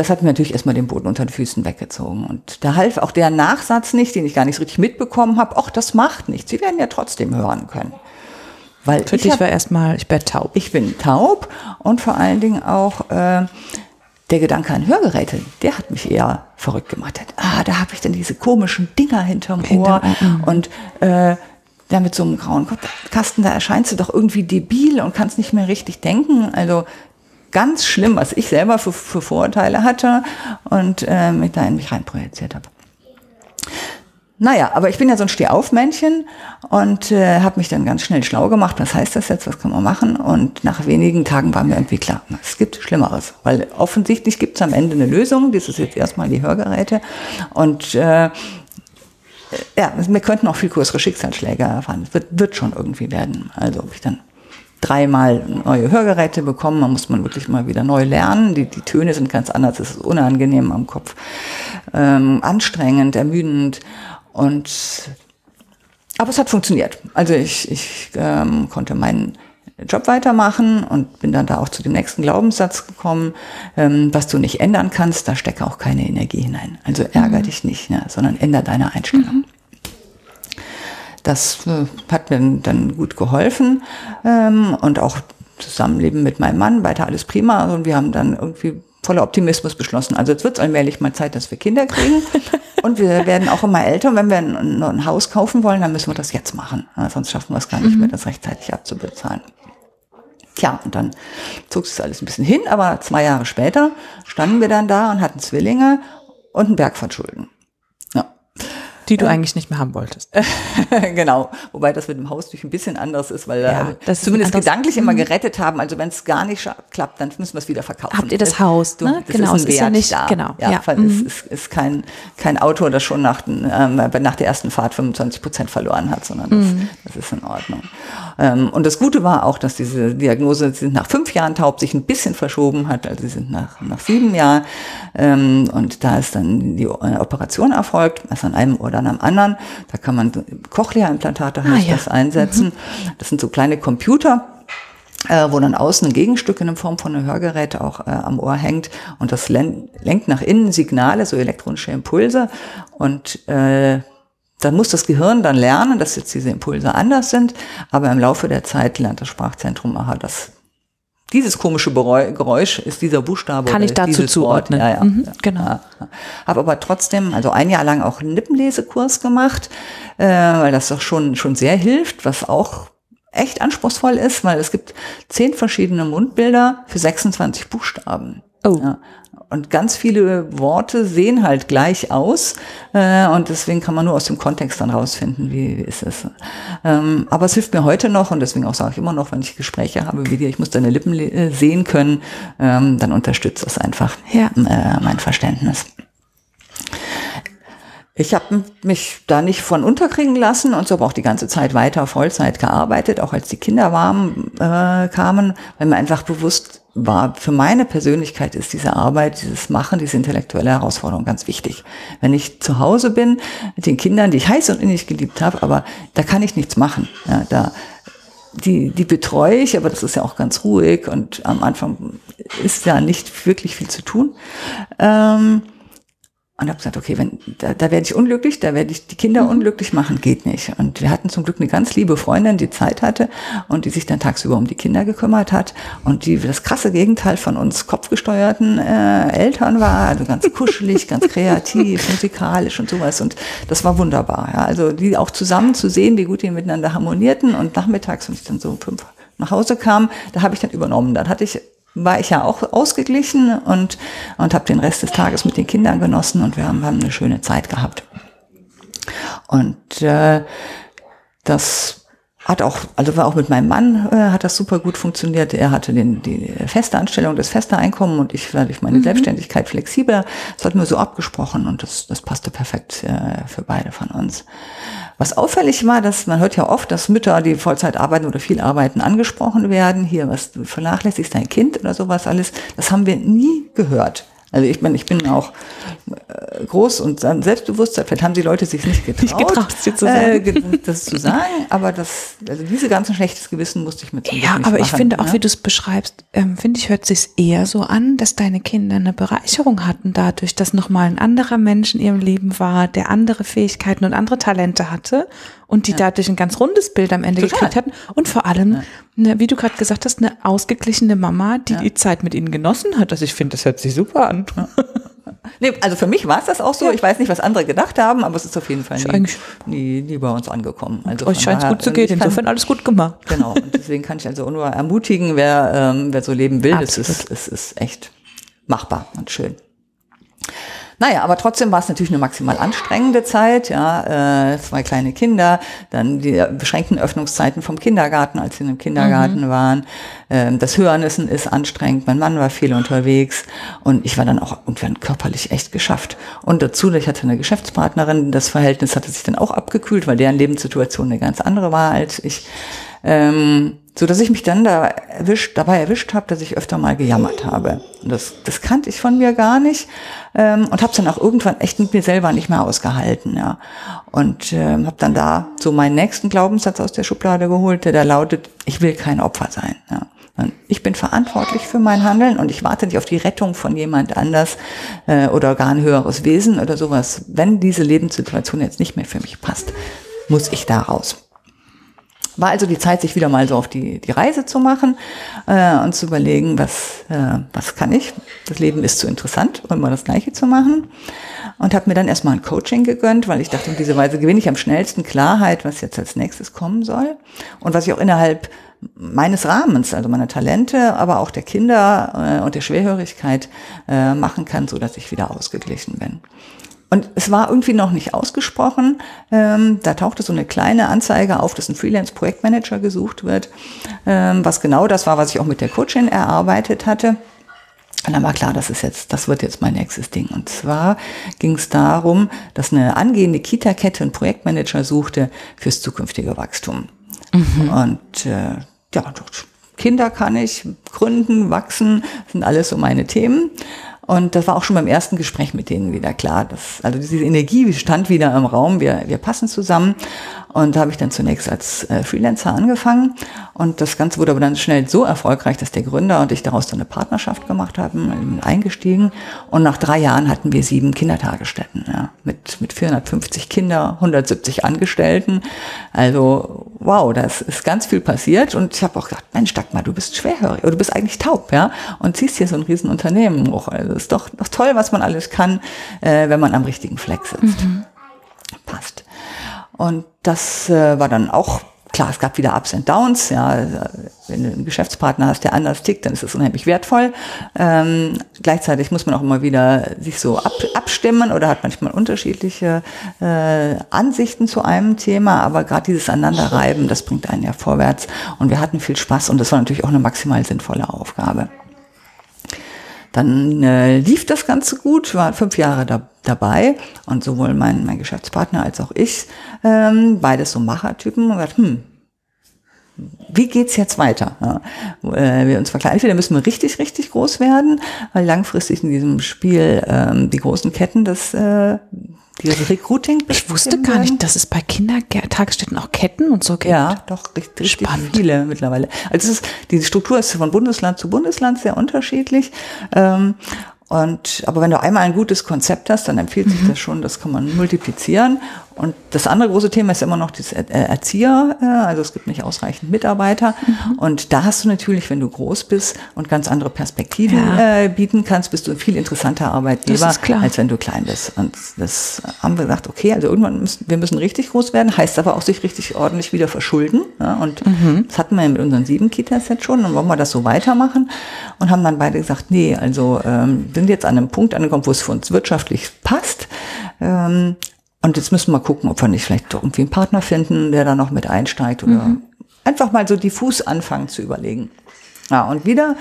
das hat mir natürlich erstmal den Boden unter den Füßen weggezogen. Und da half auch der Nachsatz nicht, den ich gar nicht so richtig mitbekommen habe. Ach, das macht nichts. Sie werden ja trotzdem hören können. Weil Für dich hab, war erstmal, ich bin taub. Ich bin taub und vor allen Dingen auch äh, der Gedanke an Hörgeräte, der hat mich eher verrückt gemacht. Ah, da habe ich dann diese komischen Dinger hinterm Ohr Hinter, und äh, da mit so einem grauen Kasten, da erscheinst du doch irgendwie debil und kannst nicht mehr richtig denken. Also ganz schlimm, was ich selber für, für Vorurteile hatte und äh, mich da in mich reinprojiziert habe. Naja, aber ich bin ja so ein Stehaufmännchen und äh, habe mich dann ganz schnell schlau gemacht. Was heißt das jetzt? Was kann man machen? Und nach wenigen Tagen war mir irgendwie klar, es gibt Schlimmeres. Weil offensichtlich gibt es am Ende eine Lösung. Das ist jetzt erstmal die Hörgeräte. Und äh, ja, wir könnten auch viel größere Schicksalsschläge erfahren. Es wird, wird schon irgendwie werden. Also habe ich dann dreimal neue Hörgeräte bekommen. Man muss man wirklich mal wieder neu lernen. Die, die Töne sind ganz anders. Es ist unangenehm am Kopf, ähm, anstrengend, ermüdend. Und aber es hat funktioniert. Also ich, ich ähm, konnte meinen Job weitermachen und bin dann da auch zu dem nächsten Glaubenssatz gekommen, ähm, was du nicht ändern kannst, da stecke auch keine Energie hinein. Also ärger mhm. dich nicht, ne, sondern änder deine Einstellung. Mhm. Das äh, hat mir dann gut geholfen ähm, und auch Zusammenleben mit meinem Mann, weiter alles prima und wir haben dann irgendwie voller Optimismus beschlossen. Also jetzt wird es allmählich mal Zeit, dass wir Kinder kriegen. *laughs* Und wir werden auch immer älter. Wenn wir ein, ein Haus kaufen wollen, dann müssen wir das jetzt machen. sonst schaffen wir es gar nicht mhm. mehr, das rechtzeitig abzubezahlen. Tja, und dann zog es alles ein bisschen hin, aber zwei Jahre später standen wir dann da und hatten Zwillinge und einen Berg von Schulden. Die du eigentlich nicht mehr haben wolltest. *laughs* genau. Wobei das mit dem Haus durch ein bisschen anders ist, weil ja, das zumindest gedanklich immer mhm. gerettet haben. Also wenn es gar nicht klappt, dann müssen wir es wieder verkaufen. Habt ihr das Haus? Du, ne? Das genau, ist, ein ist ja nicht, da. genau. Ja, ja. Weil mhm. es ist, ist, kein, kein Auto, das schon nach, ähm, nach der ersten Fahrt 25 Prozent verloren hat, sondern das, mhm. das ist in Ordnung. Ähm, und das Gute war auch, dass diese Diagnose, sie sind nach fünf Jahren taub, sich ein bisschen verschoben hat. Also sie sind nach, nach sieben Jahren. Ähm, und da ist dann die äh, Operation erfolgt, erst an einem oder dann am anderen. Da kann man Cochlea-Implantate ah, ja. das einsetzen. Mhm. Das sind so kleine Computer, äh, wo dann außen ein Gegenstück in Form von einem Hörgerät auch äh, am Ohr hängt und das lenkt nach innen Signale, so elektronische Impulse und äh, dann muss das Gehirn dann lernen, dass jetzt diese Impulse anders sind, aber im Laufe der Zeit lernt das Sprachzentrum, aha, das dieses komische Geräusch ist dieser Buchstabe. Kann ich dazu zuordnen. Ja, ja, mhm, genau. Ja, Habe aber trotzdem, also ein Jahr lang auch einen Lippenlesekurs gemacht, äh, weil das doch schon, schon sehr hilft, was auch echt anspruchsvoll ist, weil es gibt zehn verschiedene Mundbilder für 26 Buchstaben. Oh. Ja. Und ganz viele Worte sehen halt gleich aus äh, und deswegen kann man nur aus dem Kontext dann rausfinden, wie, wie ist es. Ähm, aber es hilft mir heute noch und deswegen auch sage ich immer noch, wenn ich Gespräche habe wie dir, ich muss deine Lippen äh, sehen können, ähm, dann unterstützt das einfach ja. äh, mein Verständnis. Ich habe mich da nicht von unterkriegen lassen und so habe auch die ganze Zeit weiter Vollzeit gearbeitet, auch als die Kinder warm äh, kamen, weil mir einfach bewusst war, für meine Persönlichkeit ist diese Arbeit, dieses Machen, diese intellektuelle Herausforderung ganz wichtig. Wenn ich zu Hause bin mit den Kindern, die ich heiß und innig geliebt habe, aber da kann ich nichts machen. Ja, da die, die betreue ich, aber das ist ja auch ganz ruhig und am Anfang ist ja nicht wirklich viel zu tun. Ähm, und habe gesagt, okay, wenn da, da werde ich unglücklich, da werde ich die Kinder mhm. unglücklich machen, geht nicht. Und wir hatten zum Glück eine ganz liebe Freundin, die Zeit hatte und die sich dann tagsüber um die Kinder gekümmert hat und die das krasse Gegenteil von uns kopfgesteuerten äh, Eltern war, also ganz kuschelig, ganz kreativ, musikalisch und sowas. Und das war wunderbar. Ja. Also die auch zusammen zu sehen, wie gut die miteinander harmonierten und nachmittags, wenn ich dann so um fünf nach Hause kam, da habe ich dann übernommen. Dann hatte ich war ich ja auch ausgeglichen und, und habe den Rest des Tages mit den Kindern genossen und wir haben, haben eine schöne Zeit gehabt. Und äh, das hat auch, also war auch mit meinem Mann, äh, hat das super gut funktioniert. Er hatte den, die feste Anstellung, das feste Einkommen und ich war durch meine mhm. Selbstständigkeit flexibler. Das hatten wir so abgesprochen und das, das passte perfekt äh, für beide von uns. Was auffällig war, dass man hört ja oft, dass Mütter, die Vollzeit arbeiten oder viel arbeiten, angesprochen werden. Hier, was du vernachlässigst dein Kind oder sowas alles. Das haben wir nie gehört. Also ich meine, ich bin auch äh, groß und selbstbewusst. Vielleicht haben die Leute sich *laughs* nicht getraut, nicht getraut sie zu sagen. Äh, das zu sagen. Aber das, also diese ganzen schlechtes Gewissen musste ich mit zum Ja, aber machen, ich finde auch, ja? wie du es beschreibst, ähm, finde ich, hört sich eher so an, dass deine Kinder eine Bereicherung hatten dadurch, dass nochmal ein anderer Mensch in ihrem Leben war, der andere Fähigkeiten und andere Talente hatte und die ja. dadurch ein ganz rundes Bild am Ende Total. gekriegt hatten. Und vor allem, ja. eine, wie du gerade gesagt hast, eine ausgeglichene Mama, die ja. die Zeit mit ihnen genossen hat. Also ich finde, das hört sich super an. *laughs* Nee, also für mich war es das auch so. Ich weiß nicht, was andere gedacht haben, aber es ist auf jeden Fall nie, nie, nie bei uns angekommen. Also euch scheint es gut zu gehen. Insofern alles gut gemacht. *laughs* Genau. Und deswegen kann ich also nur ermutigen, wer, ähm, wer so leben will, es ist, es ist echt machbar und schön. Naja, aber trotzdem war es natürlich eine maximal anstrengende Zeit. Ja, äh, zwei kleine Kinder, dann die beschränkten Öffnungszeiten vom Kindergarten, als sie in im Kindergarten mhm. waren. Ähm, das Hörnissen ist anstrengend. Mein Mann war viel unterwegs und ich war dann auch irgendwann körperlich echt geschafft. Und dazu, ich hatte eine Geschäftspartnerin, das Verhältnis hatte sich dann auch abgekühlt, weil deren Lebenssituation eine ganz andere war als ich. Ähm, so dass ich mich dann da erwischt, dabei erwischt habe, dass ich öfter mal gejammert habe. Und das, das kannte ich von mir gar nicht ähm, und habe dann auch irgendwann echt mit mir selber nicht mehr ausgehalten. Ja. Und ähm, habe dann da so meinen nächsten Glaubenssatz aus der Schublade geholt, der da lautet, ich will kein Opfer sein. Ja. Ich bin verantwortlich für mein Handeln und ich warte nicht auf die Rettung von jemand anders äh, oder gar ein höheres Wesen oder sowas. Wenn diese Lebenssituation jetzt nicht mehr für mich passt, muss ich da raus. War also die Zeit, sich wieder mal so auf die, die Reise zu machen äh, und zu überlegen, was, äh, was kann ich? Das Leben ist zu interessant, um immer das Gleiche zu machen. Und habe mir dann erstmal ein Coaching gegönnt, weil ich dachte, auf diese Weise gewinne ich am schnellsten Klarheit, was jetzt als nächstes kommen soll. Und was ich auch innerhalb meines Rahmens, also meiner Talente, aber auch der Kinder äh, und der Schwerhörigkeit äh, machen kann, so dass ich wieder ausgeglichen bin. Und es war irgendwie noch nicht ausgesprochen. Ähm, da tauchte so eine kleine Anzeige auf, dass ein Freelance-Projektmanager gesucht wird, ähm, was genau das war, was ich auch mit der Coachin erarbeitet hatte. Und dann war klar, das ist jetzt, das wird jetzt mein nächstes Ding. Und zwar ging es darum, dass eine angehende Kita-Kette einen Projektmanager suchte fürs zukünftige Wachstum. Mhm. Und äh, ja, Kinder kann ich gründen, wachsen, sind alles so meine Themen. Und das war auch schon beim ersten Gespräch mit denen wieder klar. Dass, also diese Energie stand wieder im Raum, wir, wir passen zusammen. Und da habe ich dann zunächst als äh, Freelancer angefangen. Und das Ganze wurde aber dann schnell so erfolgreich, dass der Gründer und ich daraus dann eine Partnerschaft gemacht haben, eingestiegen. Und nach drei Jahren hatten wir sieben Kindertagesstätten, ja, mit, mit 450 Kinder, 170 Angestellten. Also, wow, da ist ganz viel passiert. Und ich habe auch gedacht, Mensch, Dagmar, du bist schwerhörig, oder du bist eigentlich taub, ja, und ziehst hier so ein Riesenunternehmen hoch. Also, ist doch, doch toll, was man alles kann, äh, wenn man am richtigen Fleck sitzt. Mhm. Passt. Und das äh, war dann auch klar, es gab wieder Ups und Downs. Ja, wenn du einen Geschäftspartner hast, der anders tickt, dann ist das unheimlich wertvoll. Ähm, gleichzeitig muss man auch immer wieder sich so ab, abstimmen oder hat manchmal unterschiedliche äh, Ansichten zu einem Thema. Aber gerade dieses Aneinanderreiben, das bringt einen ja vorwärts. Und wir hatten viel Spaß und das war natürlich auch eine maximal sinnvolle Aufgabe. Dann äh, lief das Ganze gut, war fünf Jahre da, dabei und sowohl mein, mein Geschäftspartner als auch ich, ähm, beides so Machertypen, und gesagt, hm, wie geht's jetzt weiter? Ja, äh, wir uns verkleiden. Entweder müssen wir richtig, richtig groß werden, weil langfristig in diesem Spiel ähm, die großen Ketten das, äh, dieses Recruiting. Ich wusste gar nicht, dass es bei Kindertagesstätten auch Ketten und so gibt. Ja, doch, richtig, richtig Spannend. viele mittlerweile. Also es ist, die Struktur ist von Bundesland zu Bundesland sehr unterschiedlich. Ähm, und, aber wenn du einmal ein gutes Konzept hast, dann empfiehlt sich das schon, das kann man multiplizieren. Und das andere große Thema ist immer noch das äh, Erzieher, äh, also es gibt nicht ausreichend Mitarbeiter. Und da hast du natürlich, wenn du groß bist und ganz andere Perspektiven Ja. äh, bieten kannst, bist du ein viel interessanter Arbeitgeber, als wenn du klein bist. Und das haben wir gesagt, okay, also irgendwann müssen wir müssen richtig groß werden, heißt aber auch sich richtig ordentlich wieder verschulden. Ja, und das hatten wir mit unseren sieben Kitas jetzt schon und wollen wir das so weitermachen und haben dann beide gesagt, nee, also ähm, sind jetzt an einem Punkt angekommen, wo es für uns wirtschaftlich passt. Ähm, und jetzt müssen wir gucken, ob wir nicht vielleicht irgendwie einen Partner finden, der da noch mit einsteigt oder einfach mal so diffus anfangen zu überlegen. Ja, und wieder,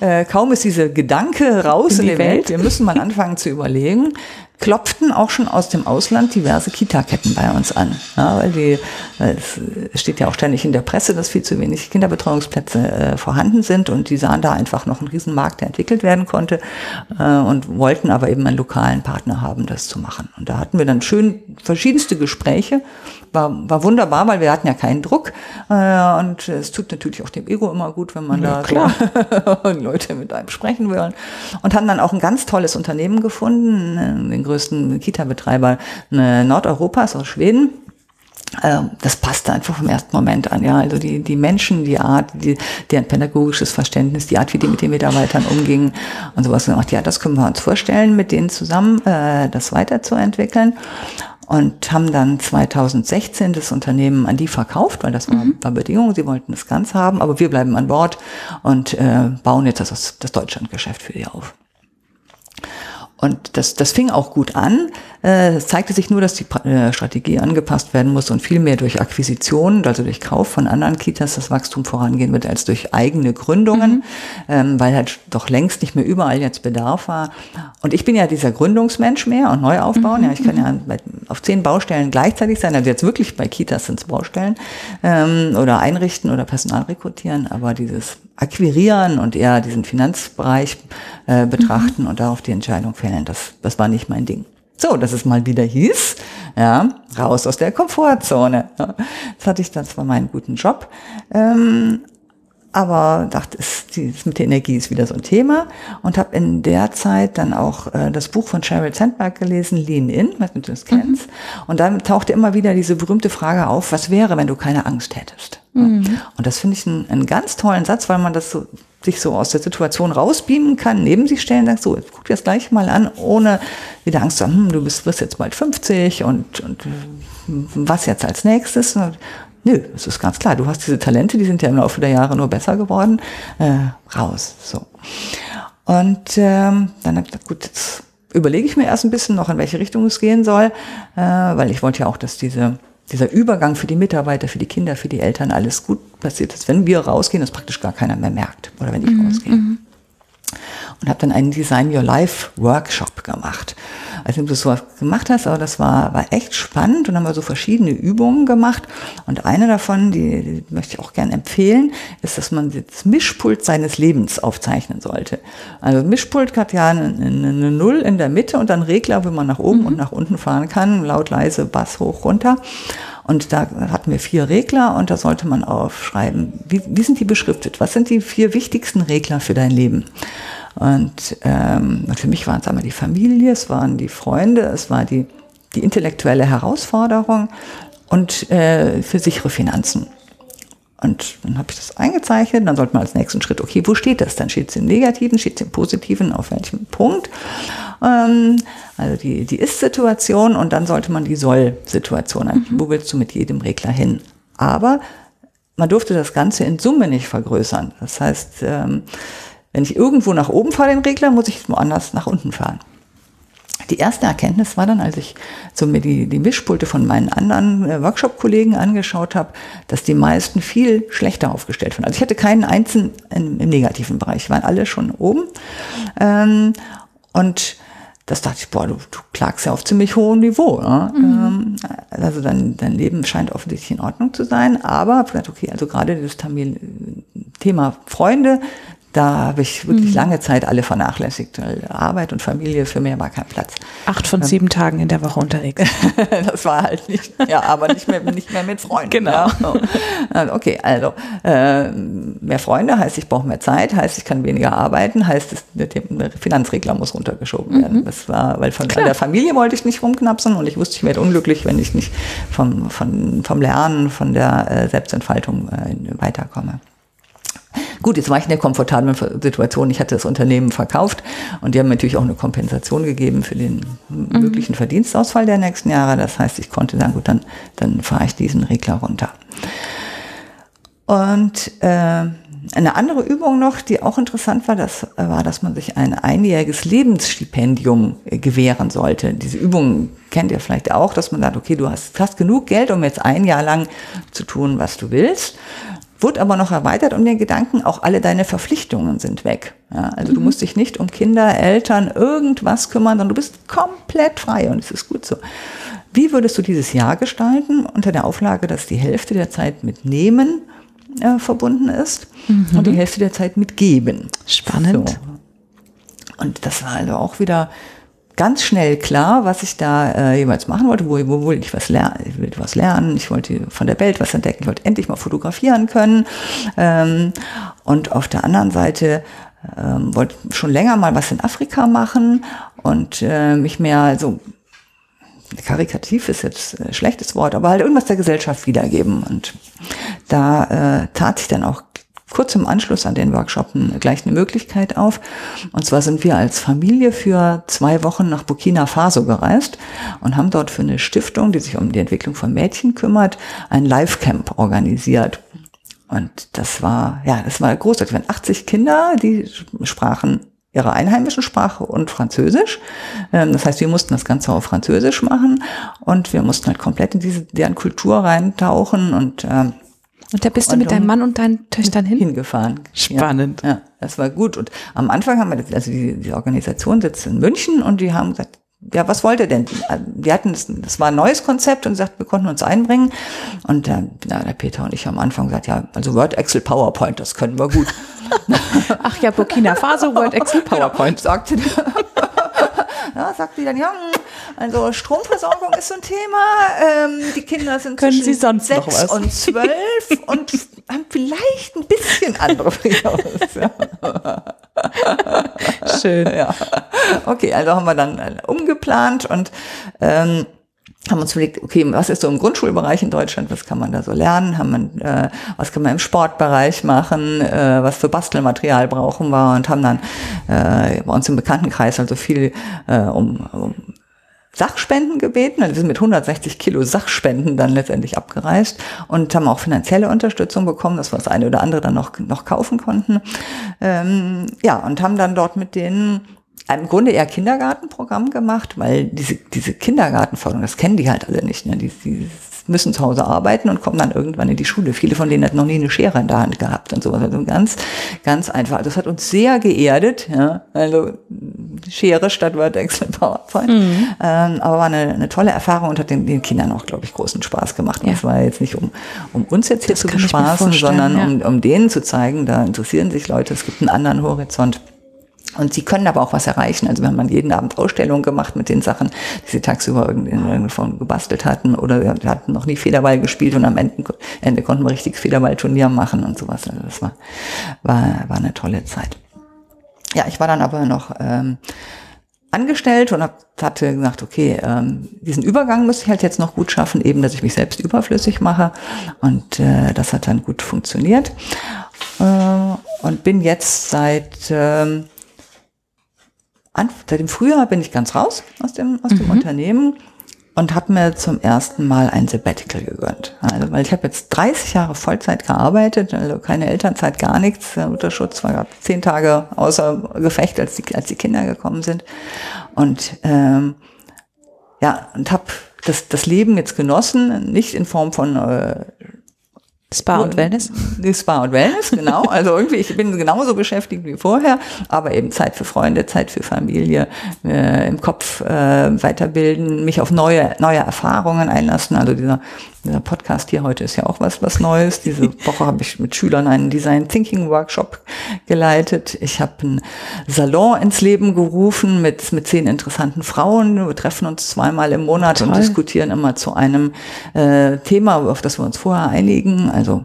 äh, kaum ist dieser Gedanke raus in, In die die Welt, Welt. wir müssen mal anfangen zu überlegen, klopften auch schon aus dem Ausland diverse Kita-Ketten bei uns an. Ja, weil die, es steht ja auch ständig in der Presse, dass viel zu wenig Kinderbetreuungsplätze äh, vorhanden sind und die sahen da einfach noch einen Riesenmarkt, der entwickelt werden konnte äh, und wollten aber eben einen lokalen Partner haben, das zu machen. Und da hatten wir dann schön verschiedenste Gespräche. War, war wunderbar, weil wir hatten ja keinen Druck äh, und es tut natürlich auch dem Ego immer gut, wenn man da klar. so *laughs* Leute mit einem sprechen wollen. Und haben dann auch ein ganz tolles Unternehmen gefunden, äh, den größten Kita-Betreiber äh, Nordeuropas aus Schweden. Ähm, Das passte einfach vom ersten Moment an, ja. Also die, die Menschen, die Art, die, deren pädagogisches Verständnis, die Art, wie die mit den Mitarbeitern umgingen und sowas gemacht. Ja, das können wir uns vorstellen, mit denen zusammen äh, das weiterzuentwickeln. Und haben dann 2016 das Unternehmen an die verkauft, weil das war, war Bedingung. Sie wollten es ganz haben, aber wir bleiben an Bord und äh, bauen jetzt das, das Deutschlandgeschäft für die auf. Und das, das fing auch gut an. Äh, Es zeigte sich nur, dass die äh, Strategie angepasst werden muss und viel mehr durch Akquisitionen, also durch Kauf von anderen Kitas, das Wachstum vorangehen wird, als durch eigene Gründungen, ähm, weil halt doch längst nicht mehr überall jetzt Bedarf war. Und ich bin ja dieser Gründungsmensch mehr und neu aufbauen. Ja, ich kann ja auf zehn Baustellen gleichzeitig sein. Also jetzt wirklich bei Kitas sind es Baustellen ähm, oder einrichten oder Personal rekrutieren, aber dieses Akquirieren und eher diesen Finanzbereich äh, betrachten und darauf die Entscheidung fällen, das, das war nicht mein Ding. So, dass es mal wieder hieß, ja, raus aus der Komfortzone. Das hatte ich dann zwar meinen guten Job, ähm, aber dachte, die, das mit der Energie ist wieder so ein Thema und habe in der Zeit dann auch äh, das Buch von Sheryl Sandberg gelesen, Lean In, ob du das kennst. Und dann tauchte immer wieder diese berühmte Frage auf, was wäre, wenn du keine Angst hättest? Ja. Und das finde ich einen, einen ganz tollen Satz, weil man das so, sich so aus der Situation rausbeamen kann, neben sich stellen, sagt so, jetzt guck dir das gleich mal an, ohne wieder Angst zu haben, hm, du bist, wirst jetzt bald 50 und, und äh, was jetzt als nächstes? Und, Nö, es ist ganz klar. Du hast diese Talente, die sind ja im Laufe der Jahre nur besser geworden. Äh, raus. So. Und ähm, dann habe ich gedacht, gut, jetzt überlege ich mir erst ein bisschen noch, in welche Richtung es gehen soll, äh, weil ich wollte ja auch, dass diese, dieser Übergang für die Mitarbeiter, für die Kinder, für die Eltern alles gut passiert ist. Wenn wir rausgehen, das praktisch gar keiner mehr merkt. Oder wenn ich rausgehe und habe dann einen Design Your Life Workshop gemacht. Also ob du sowas gemacht hast, aber das war, war echt spannend und haben wir so verschiedene Übungen gemacht. Und eine davon, die, die möchte ich auch gerne empfehlen, ist, dass man das Mischpult seines Lebens aufzeichnen sollte. Also Mischpult hat ja eine, eine, eine Null in der Mitte und dann Regler, wo man nach oben und nach unten fahren kann, laut, leise, Bass, hoch, runter. Und da hatten wir vier Regler und da sollte man aufschreiben, wie, wie sind die beschriftet? Was sind die vier wichtigsten Regler für dein Leben? Und, ähm, und für mich waren es einmal die Familie, es waren die Freunde, es war die, die intellektuelle Herausforderung und äh, für sichere Finanzen. Und dann habe ich das eingezeichnet. Dann sollte man als nächsten Schritt, okay, wo steht das? Dann steht es im Negativen, steht es im Positiven, auf welchem Punkt? Ähm, also die, die Ist-Situation und dann sollte man die Soll-Situation. Mhm. Wo willst du mit jedem Regler hin? Aber man durfte das Ganze in Summe nicht vergrößern. Das heißt, ähm, wenn ich irgendwo nach oben fahre, den Regler, muss ich woanders nach unten fahren. Die erste Erkenntnis war dann, als ich so mir die, die Mischpulte von meinen anderen äh, Workshop-Kollegen angeschaut habe, dass die meisten viel schlechter aufgestellt waren. Also ich hatte keinen einzigen im, im negativen Bereich, waren alle schon oben. Ähm, und das dachte ich, boah, du, du klagst ja auf ziemlich hohem Niveau. Ne? Mhm. also dein, dein Leben scheint offensichtlich in Ordnung zu sein, aber ich gesagt, okay, also gerade das Thema Freunde, da habe ich wirklich mhm. lange Zeit alle vernachlässigt, weil Arbeit und Familie für mehr war kein Platz. Acht von ähm, sieben Tagen in der Woche unterwegs. *laughs* das war halt nicht, ja, aber nicht mehr, nicht mehr mit Freunden. Genau. Ja. Okay, also äh, mehr Freunde heißt, ich brauche mehr Zeit, heißt, ich kann weniger arbeiten, heißt, es, der Finanzregler muss runtergeschoben werden. Mhm. Das war, weil von der Familie wollte ich nicht rumknapsen und ich wusste, ich werde unglücklich, wenn ich nicht vom, von, vom Lernen, von der äh, Selbstentfaltung äh, weiterkomme. Gut, jetzt war ich in der komfortablen Situation. Ich hatte das Unternehmen verkauft und die haben natürlich auch eine Kompensation gegeben für den mhm. möglichen Verdienstausfall der nächsten Jahre. Das heißt, ich konnte sagen, gut, dann, dann fahre ich diesen Regler runter. Und äh, eine andere Übung noch, die auch interessant war, das war, dass man sich ein einjähriges Lebensstipendium gewähren sollte. Diese Übung kennt ihr vielleicht auch, dass man sagt, okay, du hast, hast genug Geld, um jetzt ein Jahr lang zu tun, was du willst. Wurde aber noch erweitert um den Gedanken, auch alle deine Verpflichtungen sind weg. Ja, also mhm. du musst dich nicht um Kinder, Eltern, irgendwas kümmern, sondern du bist komplett frei und es ist gut so. Wie würdest du dieses Jahr gestalten unter der Auflage, dass die Hälfte der Zeit mit Nehmen äh, verbunden ist mhm. und die Hälfte der Zeit mit Geben? Spannend. So. Und das war also auch wieder ganz schnell klar, was ich da äh, jeweils machen wollte, wo, wo wollte ich was lernen, ich wollte was lernen, ich wollte von der Welt was entdecken, ich wollte endlich mal fotografieren können. Ähm, und auf der anderen Seite ähm, wollte schon länger mal was in Afrika machen und äh, mich mehr so karikativ ist jetzt ein schlechtes Wort, aber halt irgendwas der Gesellschaft wiedergeben. Und da äh, tat sich dann auch kurz im Anschluss an den Workshop gleich eine Möglichkeit auf. Und zwar sind wir als Familie für zwei Wochen nach Burkina Faso gereist und haben dort für eine Stiftung, die sich um die Entwicklung von Mädchen kümmert, ein Live-Camp organisiert. Und das war, ja, das war großartig. Es waren 80 Kinder, die sprachen ihre einheimischen Sprache und Französisch. Ähm, das heißt, wir mussten das Ganze auf Französisch machen und wir mussten halt komplett in diese deren Kultur reintauchen und ähm, und da bist du mit deinem Mann und deinen Töchtern hin? Hingefahren. Spannend. Ja, ja, das war gut. Und am Anfang haben wir, das, also die, die Organisation sitzt in München und die haben gesagt, ja, was wollt ihr denn? Wir hatten, das, das war ein neues Konzept und gesagt, wir konnten uns einbringen. Und äh, ja, der Peter und ich haben am Anfang gesagt, ja, also Word, Excel, PowerPoint, das können wir gut. *laughs* Ach ja, Burkina Faso, Word, Excel, *laughs* genau. PowerPoint. Sagte die. Ja, sagt sie dann, ja, hm, also Stromversorgung ist so ein Thema. Ähm, die Kinder sind Können zwischen Sie sonst sechs und zwölf *laughs* und haben vielleicht ein bisschen andere. Ja. Schön. Ja. Okay, also haben wir dann äh, umgeplant und ähm, haben uns überlegt, okay, was ist so im Grundschulbereich in Deutschland, was kann man da so lernen, haben man, äh, was kann man im Sportbereich machen, äh, was für Bastelmaterial brauchen wir und haben dann äh, bei uns im Bekanntenkreis also viel äh, um, um Sachspenden gebeten. Also wir sind mit 160 Kilo Sachspenden dann letztendlich abgereist und haben auch finanzielle Unterstützung bekommen, dass wir das eine oder andere dann noch, noch kaufen konnten. Ähm, ja, und haben dann dort mit denen im Grunde eher Kindergartenprogramm gemacht, weil diese, diese Kindergartenförderung, das kennen die halt alle nicht. Ne? Die, die müssen zu Hause arbeiten und kommen dann irgendwann in die Schule. Viele von denen hatten noch nie eine Schere in der Hand gehabt und sowas. Also ganz, ganz einfach. Also das hat uns sehr geerdet. Ja? Also Schere statt Word, Excel, PowerPoint. Mhm. Ähm, aber war eine, eine tolle Erfahrung und hat den, den Kindern auch, glaube ich, großen Spaß gemacht. Ja. Das war jetzt nicht, um, um uns jetzt hier das zu bespaßen, sondern ja. um, um denen zu zeigen, da interessieren sich Leute, es gibt einen anderen Horizont. Und sie können aber auch was erreichen. Also wenn man jeden Abend Ausstellungen gemacht mit den Sachen, die sie tagsüber in irgendeiner Form gebastelt hatten oder wir hatten noch nie Federball gespielt und am Ende, Ende konnten wir richtig Federballturnier machen und sowas. Also das war, war, war eine tolle Zeit. Ja, ich war dann aber noch ähm, angestellt und hab, hatte gesagt, okay, ähm, diesen Übergang muss ich halt jetzt noch gut schaffen, eben, dass ich mich selbst überflüssig mache. Und äh, das hat dann gut funktioniert. Äh, und bin jetzt seit ähm, seit dem Frühjahr bin ich ganz raus aus dem, aus dem mhm. Unternehmen und habe mir zum ersten Mal ein Sabbatical gegönnt. Also, weil ich habe jetzt 30 Jahre Vollzeit gearbeitet, also keine Elternzeit, gar nichts. Der Mutterschutz war zehn Tage außer Gefecht, als die, als die Kinder gekommen sind. Und ähm, ja, und habe das, das Leben jetzt genossen, nicht in Form von äh, Spa und Wellness? *laughs* Spa und Wellness, genau. Also irgendwie, ich bin genauso beschäftigt wie vorher, aber eben Zeit für Freunde, Zeit für Familie, äh, im Kopf äh, weiterbilden, mich auf neue, neue Erfahrungen einlassen. Also dieser Der Podcast hier heute ist ja auch was, was Neues. Diese *laughs* Woche habe ich mit Schülern einen Design Thinking Workshop geleitet. Ich habe einen Salon ins Leben gerufen mit, mit zehn interessanten Frauen. Wir treffen uns zweimal im Monat Toll. und diskutieren immer zu einem äh, Thema, auf das wir uns vorher einigen. Also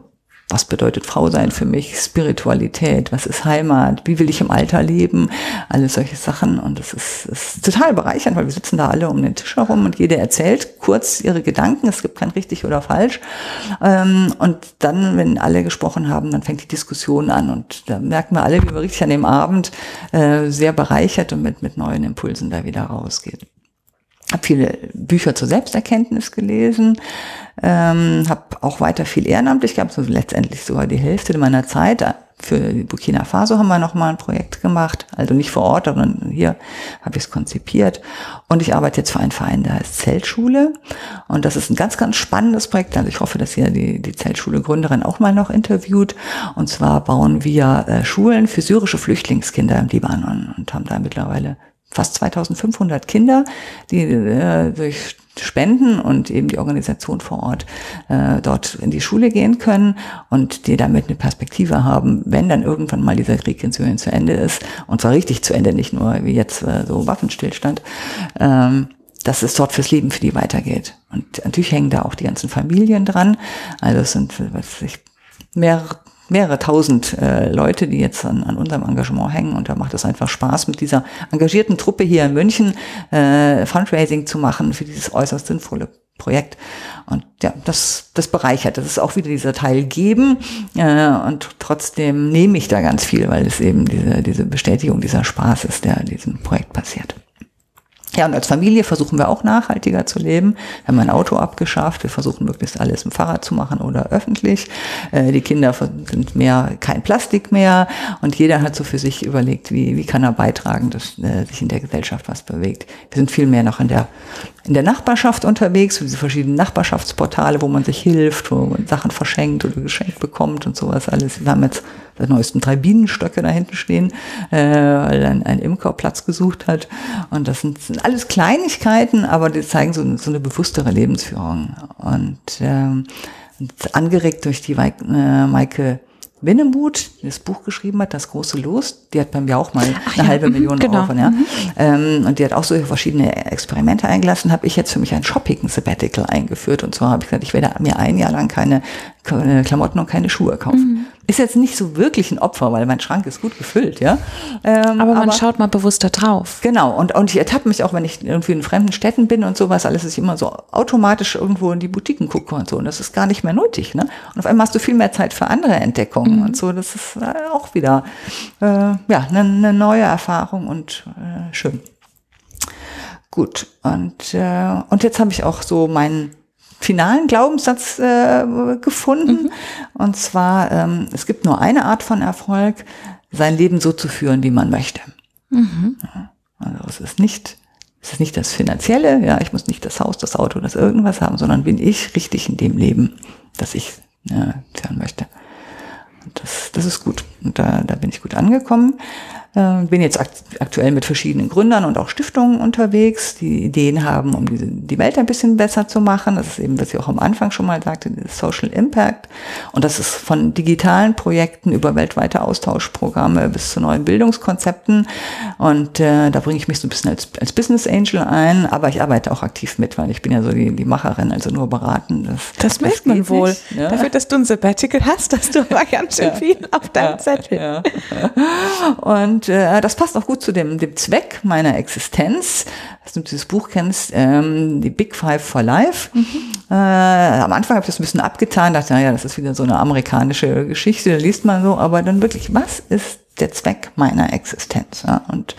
was bedeutet Frau sein für mich, Spiritualität, was ist Heimat, wie will ich im Alter leben, alles solche Sachen. Und das ist, ist total bereichernd, weil wir sitzen da alle um den Tisch herum und jeder erzählt kurz ihre Gedanken, es gibt kein richtig oder falsch. Ähm, und dann, wenn alle gesprochen haben, dann fängt die Diskussion an. Und da merken wir alle, wie wir richtig an dem Abend äh, sehr bereichert und mit, mit neuen Impulsen da wieder rausgeht habe viele Bücher zur Selbsterkenntnis gelesen, ähm, habe auch weiter viel ehrenamtlich gehabt, so letztendlich sogar die Hälfte meiner Zeit. Für Burkina Faso haben wir nochmal ein Projekt gemacht, also nicht vor Ort, sondern hier habe ich es konzipiert. Und ich arbeite jetzt für einen Verein, der heißt Zeltschule. Und das ist ein ganz, ganz spannendes Projekt. Also ich hoffe, dass ihr die, die Zeltschule-Gründerin auch mal noch interviewt. Und zwar bauen wir äh, Schulen für syrische Flüchtlingskinder im Libanon und haben da mittlerweile fast 2500 Kinder, die äh, durch Spenden und eben die Organisation vor Ort äh, dort in die Schule gehen können und die damit eine Perspektive haben, wenn dann irgendwann mal dieser Krieg in Syrien zu Ende ist, und zwar richtig zu Ende, nicht nur wie jetzt äh, so Waffenstillstand, ähm, dass es dort fürs Leben für die weitergeht. Und natürlich hängen da auch die ganzen Familien dran. Also es sind, was ich, mehrere mehrere tausend äh, Leute, die jetzt an, an unserem Engagement hängen und da macht es einfach Spaß, mit dieser engagierten Truppe hier in München äh, Fundraising zu machen für dieses äußerst sinnvolle Projekt. Und ja, das, das bereichert. Das ist auch wieder dieser Teil geben. Äh, und trotzdem nehme ich da ganz viel, weil es eben diese, diese Bestätigung, dieser Spaß ist, der in diesem Projekt passiert. Ja, und als Familie versuchen wir auch nachhaltiger zu leben. Wir haben ein Auto abgeschafft. Wir versuchen möglichst alles im Fahrrad zu machen oder öffentlich. Äh, die Kinder sind mehr kein Plastik mehr. Und jeder hat so für sich überlegt, wie, wie kann er beitragen, dass äh, sich in der Gesellschaft was bewegt. Wir sind viel mehr noch in der, in der Nachbarschaft unterwegs, diese verschiedenen Nachbarschaftsportale, wo man sich hilft, wo man Sachen verschenkt oder geschenkt bekommt und sowas alles. Wir haben jetzt der neuesten drei Bienenstöcke da hinten stehen, äh, weil ein, ein Imker Platz gesucht hat. Und das sind, sind alles Kleinigkeiten, aber die zeigen so, so eine bewusstere Lebensführung. Und ähm, angeregt durch die äh, Maike Winnemuth, die das Buch geschrieben hat, Das große Los, die hat bei mir auch mal Ach eine ja, halbe mhm, Million genau. Euro von, ja. Mhm. Ähm, und die hat auch so verschiedene Experimente eingelassen, habe ich jetzt für mich ein Shopping-Sabbatical eingeführt. Und zwar habe ich gesagt, ich werde mir ein Jahr lang keine Klamotten und keine Schuhe kaufen. Mhm. Ist jetzt nicht so wirklich ein Opfer, weil mein Schrank ist gut gefüllt, ja. Ähm, aber man aber, schaut mal bewusster drauf. Genau. Und, und ich ertappe mich auch, wenn ich irgendwie in fremden Städten bin und sowas, alles ist immer so automatisch irgendwo in die Boutiquen gucke und so. Und das ist gar nicht mehr nötig, ne? Und auf einmal hast du viel mehr Zeit für andere Entdeckungen mhm. und so. Das ist äh, auch wieder, äh, ja, eine, eine neue Erfahrung und äh, schön. Gut. Und, äh, und jetzt habe ich auch so meinen finalen Glaubenssatz äh, gefunden. Mhm. Und zwar, ähm, es gibt nur eine Art von Erfolg, sein Leben so zu führen, wie man möchte. Mhm. Also es ist nicht, es ist nicht das Finanzielle, ja, ich muss nicht das Haus, das Auto, das irgendwas haben, sondern bin ich richtig in dem Leben, das ich ja, führen möchte. Und das, das ist gut. Und da, da bin ich gut angekommen. Äh, bin jetzt aktuell mit verschiedenen Gründern und auch Stiftungen unterwegs, die Ideen haben, um die, die Welt ein bisschen besser zu machen. Das ist eben, was ich auch am Anfang schon mal sagte, Social Impact. Und das ist von digitalen Projekten über weltweite Austauschprogramme bis zu neuen Bildungskonzepten. Und äh, da bringe ich mich so ein bisschen als, als Business Angel ein, aber ich arbeite auch aktiv mit, weil ich bin ja so die, die Macherin, also nur beraten. Das, das merkt man wohl. Nicht, ja? Dafür, dass du ein Sabbatical hast, hast du aber *laughs* ganz schön ja. viel auf deinem ja. Zettel. Ja. Und äh, das passt auch gut zu dem, dem Zweck meiner Existenz, dass du dieses Buch kennst, ähm, die Big Five for Life. Mhm. Äh, am Anfang habe ich das ein bisschen abgetan, dachte, naja, das ist wieder so eine amerikanische Geschichte, da liest man so, aber dann wirklich, was ist der Zweck meiner Existenz. Ja. Und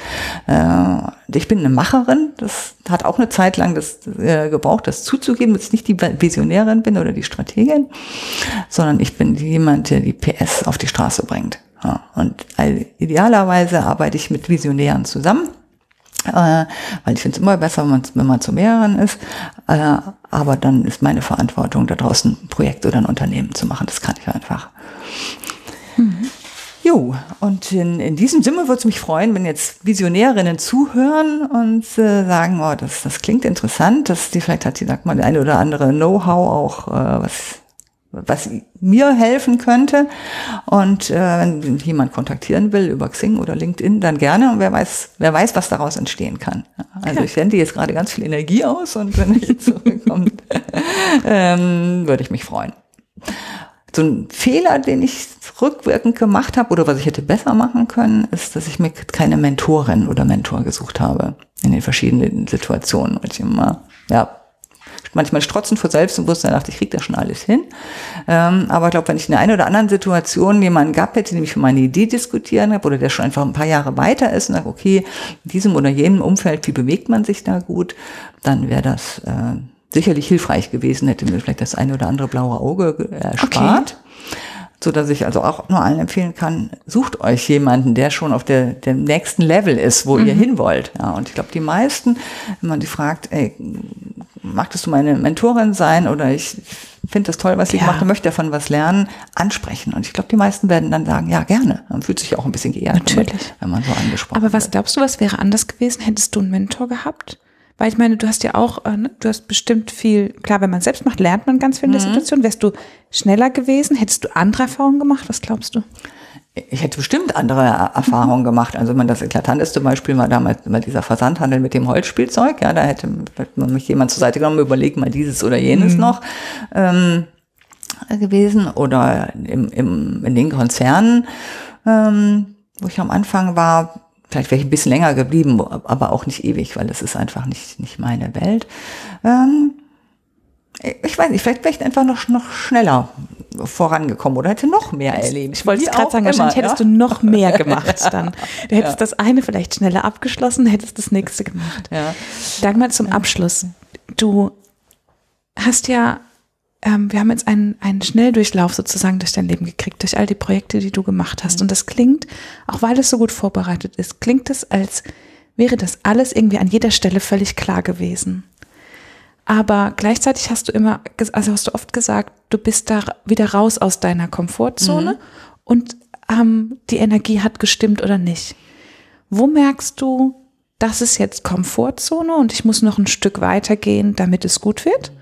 äh, ich bin eine Macherin. Das hat auch eine Zeit lang das äh, gebraucht, das zuzugeben, dass ich nicht die Visionärin bin oder die Strategin, sondern ich bin jemand, der die PS auf die Straße bringt. Ja, und idealerweise arbeite ich mit Visionären zusammen, äh, weil ich finde es immer besser, wenn man, wenn man zu mehreren ist. Äh, aber dann ist meine Verantwortung, da draußen ein Projekt oder ein Unternehmen zu machen. Das kann ich einfach. Mhm. Jo, und in, in diesem Sinne würde es mich freuen, wenn jetzt Visionärinnen zuhören und äh, sagen, oh, das, das klingt interessant, dass die vielleicht hat die, sagt mal, eine oder andere Know-how auch, äh, was was mir helfen könnte. Und äh, wenn jemand kontaktieren will über Xing oder LinkedIn, dann gerne. Und wer weiß, wer weiß, was daraus entstehen kann. Also ich sende jetzt gerade ganz viel Energie aus und wenn ich *laughs* zurückkommt, *laughs* ähm, würde ich mich freuen. So ein Fehler, den ich rückwirkend gemacht habe oder was ich hätte besser machen können, ist, dass ich mir keine Mentorin oder Mentor gesucht habe in den verschiedenen Situationen, weil ich immer ja manchmal strotzen vor Selbstbewusstsein, dachte ich, krieg das schon alles hin. Ähm, aber ich glaube, wenn ich in der einen oder anderen Situation jemanden gehabt hätte, der mich für meine Idee diskutieren habe oder der schon einfach ein paar Jahre weiter ist und sagt, okay, in diesem oder jenem Umfeld, wie bewegt man sich da gut, dann wäre das äh, sicherlich hilfreich gewesen, hätte mir vielleicht das eine oder andere blaue Auge erspart. Okay so dass ich also auch nur allen empfehlen kann, sucht euch jemanden, der schon auf der, dem nächsten Level ist, wo mhm. ihr hin wollt. Ja, und ich glaube, die meisten, wenn man die fragt, ey, magtest du meine Mentorin sein oder ich finde das toll, was sie ja. gemacht und möchte davon was lernen, ansprechen. Und ich glaube, die meisten werden dann sagen, ja, gerne. Man fühlt sich auch ein bisschen geehrt, Natürlich. wenn man so angesprochen Aber was glaubst du, was wäre anders gewesen? Hättest du einen Mentor gehabt? Weil ich meine, du hast ja auch, äh, ne, du hast bestimmt viel, klar, wenn man selbst macht, lernt man ganz viel in der mhm. Situation. Wärst du schneller gewesen? Hättest du andere Erfahrungen gemacht? Was glaubst du? Ich hätte bestimmt andere Erfahrungen gemacht. Also man das eklatanteste Beispiel war damals immer dieser Versandhandel mit dem Holzspielzeug. Ja, da hätte man mich jemand zur Seite genommen, überlegt mal dieses oder jenes mhm. noch ähm, gewesen. Oder im, im, in den Konzernen, ähm, wo ich am Anfang war, Vielleicht wäre ich ein bisschen länger geblieben, aber auch nicht ewig, weil das ist einfach nicht, nicht meine Welt. Ähm, ich weiß nicht, vielleicht wäre ich einfach noch, noch schneller vorangekommen oder hätte noch mehr erlebt. Ich wollte gerade sagen, wahrscheinlich ja? hättest du noch mehr gemacht dann. *laughs* Du hättest ja. das eine vielleicht schneller abgeschlossen, hättest das nächste gemacht. Ja. Dagmar, zum Abschluss. Du hast ja ähm, wir haben jetzt einen, einen Schnelldurchlauf sozusagen durch dein Leben gekriegt, durch all die Projekte, die du gemacht hast. Und das klingt, auch weil es so gut vorbereitet ist, klingt es, als wäre das alles irgendwie an jeder Stelle völlig klar gewesen. Aber gleichzeitig hast du immer, also hast du oft gesagt, du bist da wieder raus aus deiner Komfortzone mhm. und ähm, die Energie hat gestimmt oder nicht. Wo merkst du, das ist jetzt Komfortzone und ich muss noch ein Stück weitergehen, damit es gut wird?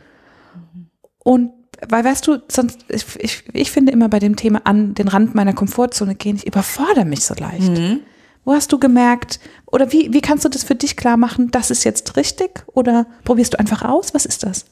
Und weil weißt du, sonst, ich, ich, ich finde immer bei dem Thema an den Rand meiner Komfortzone gehen, ich überfordere mich so leicht. Mhm. Wo hast du gemerkt, oder wie, wie kannst du das für dich klar machen, das ist jetzt richtig? Oder probierst du einfach aus? Was ist das?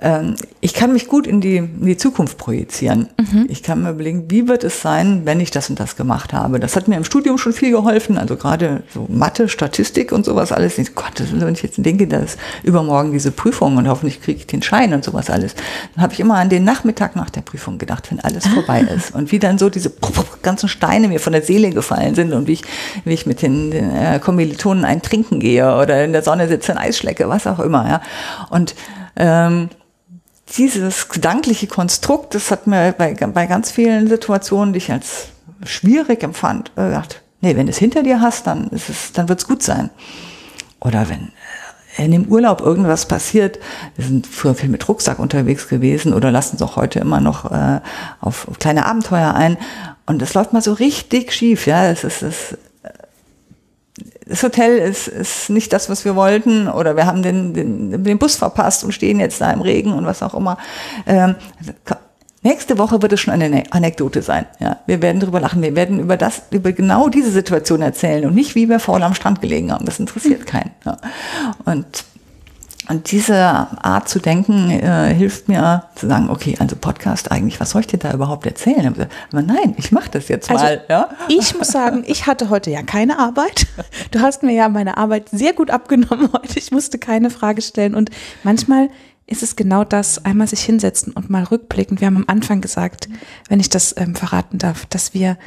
Ähm, ich kann mich gut in die, in die Zukunft projizieren. Mhm. Ich kann mir überlegen, wie wird es sein, wenn ich das und das gemacht habe. Das hat mir im Studium schon viel geholfen, also gerade so Mathe, Statistik und sowas alles. Ich, Gott, wenn ich jetzt denke, dass übermorgen diese Prüfung und hoffentlich kriege ich den Schein und sowas alles, dann habe ich immer an den Nachmittag nach der Prüfung gedacht, wenn alles ah. vorbei ist und wie dann so diese ganzen Steine mir von der Seele gefallen sind und wie ich, wie ich mit den, den äh, Kommilitonen ein Trinken gehe oder in der Sonne sitze, ein Eis schlecke, was auch immer. Ja. Und ähm, dieses gedankliche Konstrukt, das hat mir bei, bei ganz vielen Situationen, die ich als schwierig empfand, äh, gedacht, nee, wenn du es hinter dir hast, dann ist es, dann wird's gut sein. Oder wenn äh, in dem Urlaub irgendwas passiert, wir sind früher viel mit Rucksack unterwegs gewesen oder lassen es auch heute immer noch äh, auf, auf kleine Abenteuer ein und es läuft mal so richtig schief, ja, es ist, es das Hotel ist, ist nicht das, was wir wollten, oder wir haben den, den, den Bus verpasst und stehen jetzt da im Regen und was auch immer. Ähm, nächste Woche wird es schon eine Anekdote sein. Ja, wir werden darüber lachen. Wir werden über das, über genau diese Situation erzählen und nicht, wie wir faul am Strand gelegen haben. Das interessiert *laughs* keinen. Ja. Und und diese Art zu denken äh, hilft mir zu sagen, okay, also Podcast eigentlich, was soll ich dir da überhaupt erzählen? Aber nein, ich mache das jetzt also, mal. Ja? Ich muss sagen, ich hatte heute ja keine Arbeit. Du hast mir ja meine Arbeit sehr gut abgenommen heute. Ich musste keine Frage stellen. Und manchmal ist es genau das, einmal sich hinsetzen und mal rückblicken. Wir haben am Anfang gesagt, wenn ich das ähm, verraten darf, dass wir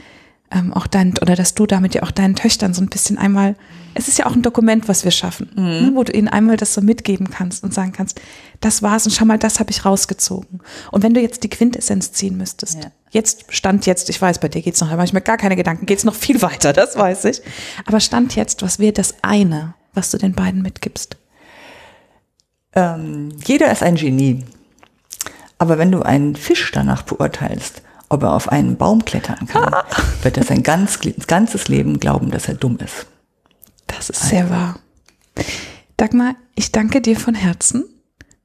ähm, auch dein, oder dass du damit ja auch deinen Töchtern so ein bisschen einmal, es ist ja auch ein Dokument, was wir schaffen, mhm. ne, wo du ihnen einmal das so mitgeben kannst und sagen kannst, das war's und schau mal, das habe ich rausgezogen. Und wenn du jetzt die Quintessenz ziehen müsstest, ja. jetzt, Stand jetzt, ich weiß, bei dir geht's noch, da mache ich mir gar keine Gedanken, geht's noch viel weiter, das weiß ich. Aber Stand jetzt, was wäre das eine, was du den beiden mitgibst? Ähm, jeder ist ein Genie. Aber wenn du einen Fisch danach beurteilst, ob er auf einen Baum klettern kann, wird er sein ganz, ganzes Leben glauben, dass er dumm ist. Das ist sehr wahr. Dagmar, ich danke dir von Herzen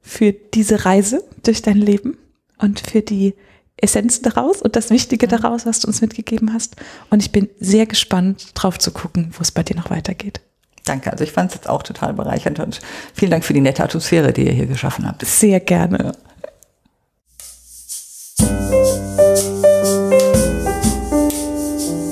für diese Reise durch dein Leben und für die Essenz daraus und das Wichtige daraus, was du uns mitgegeben hast. Und ich bin sehr gespannt, drauf zu gucken, wo es bei dir noch weitergeht. Danke, also ich fand es jetzt auch total bereichernd und vielen Dank für die nette Atmosphäre, die ihr hier geschaffen habt. Sehr gerne.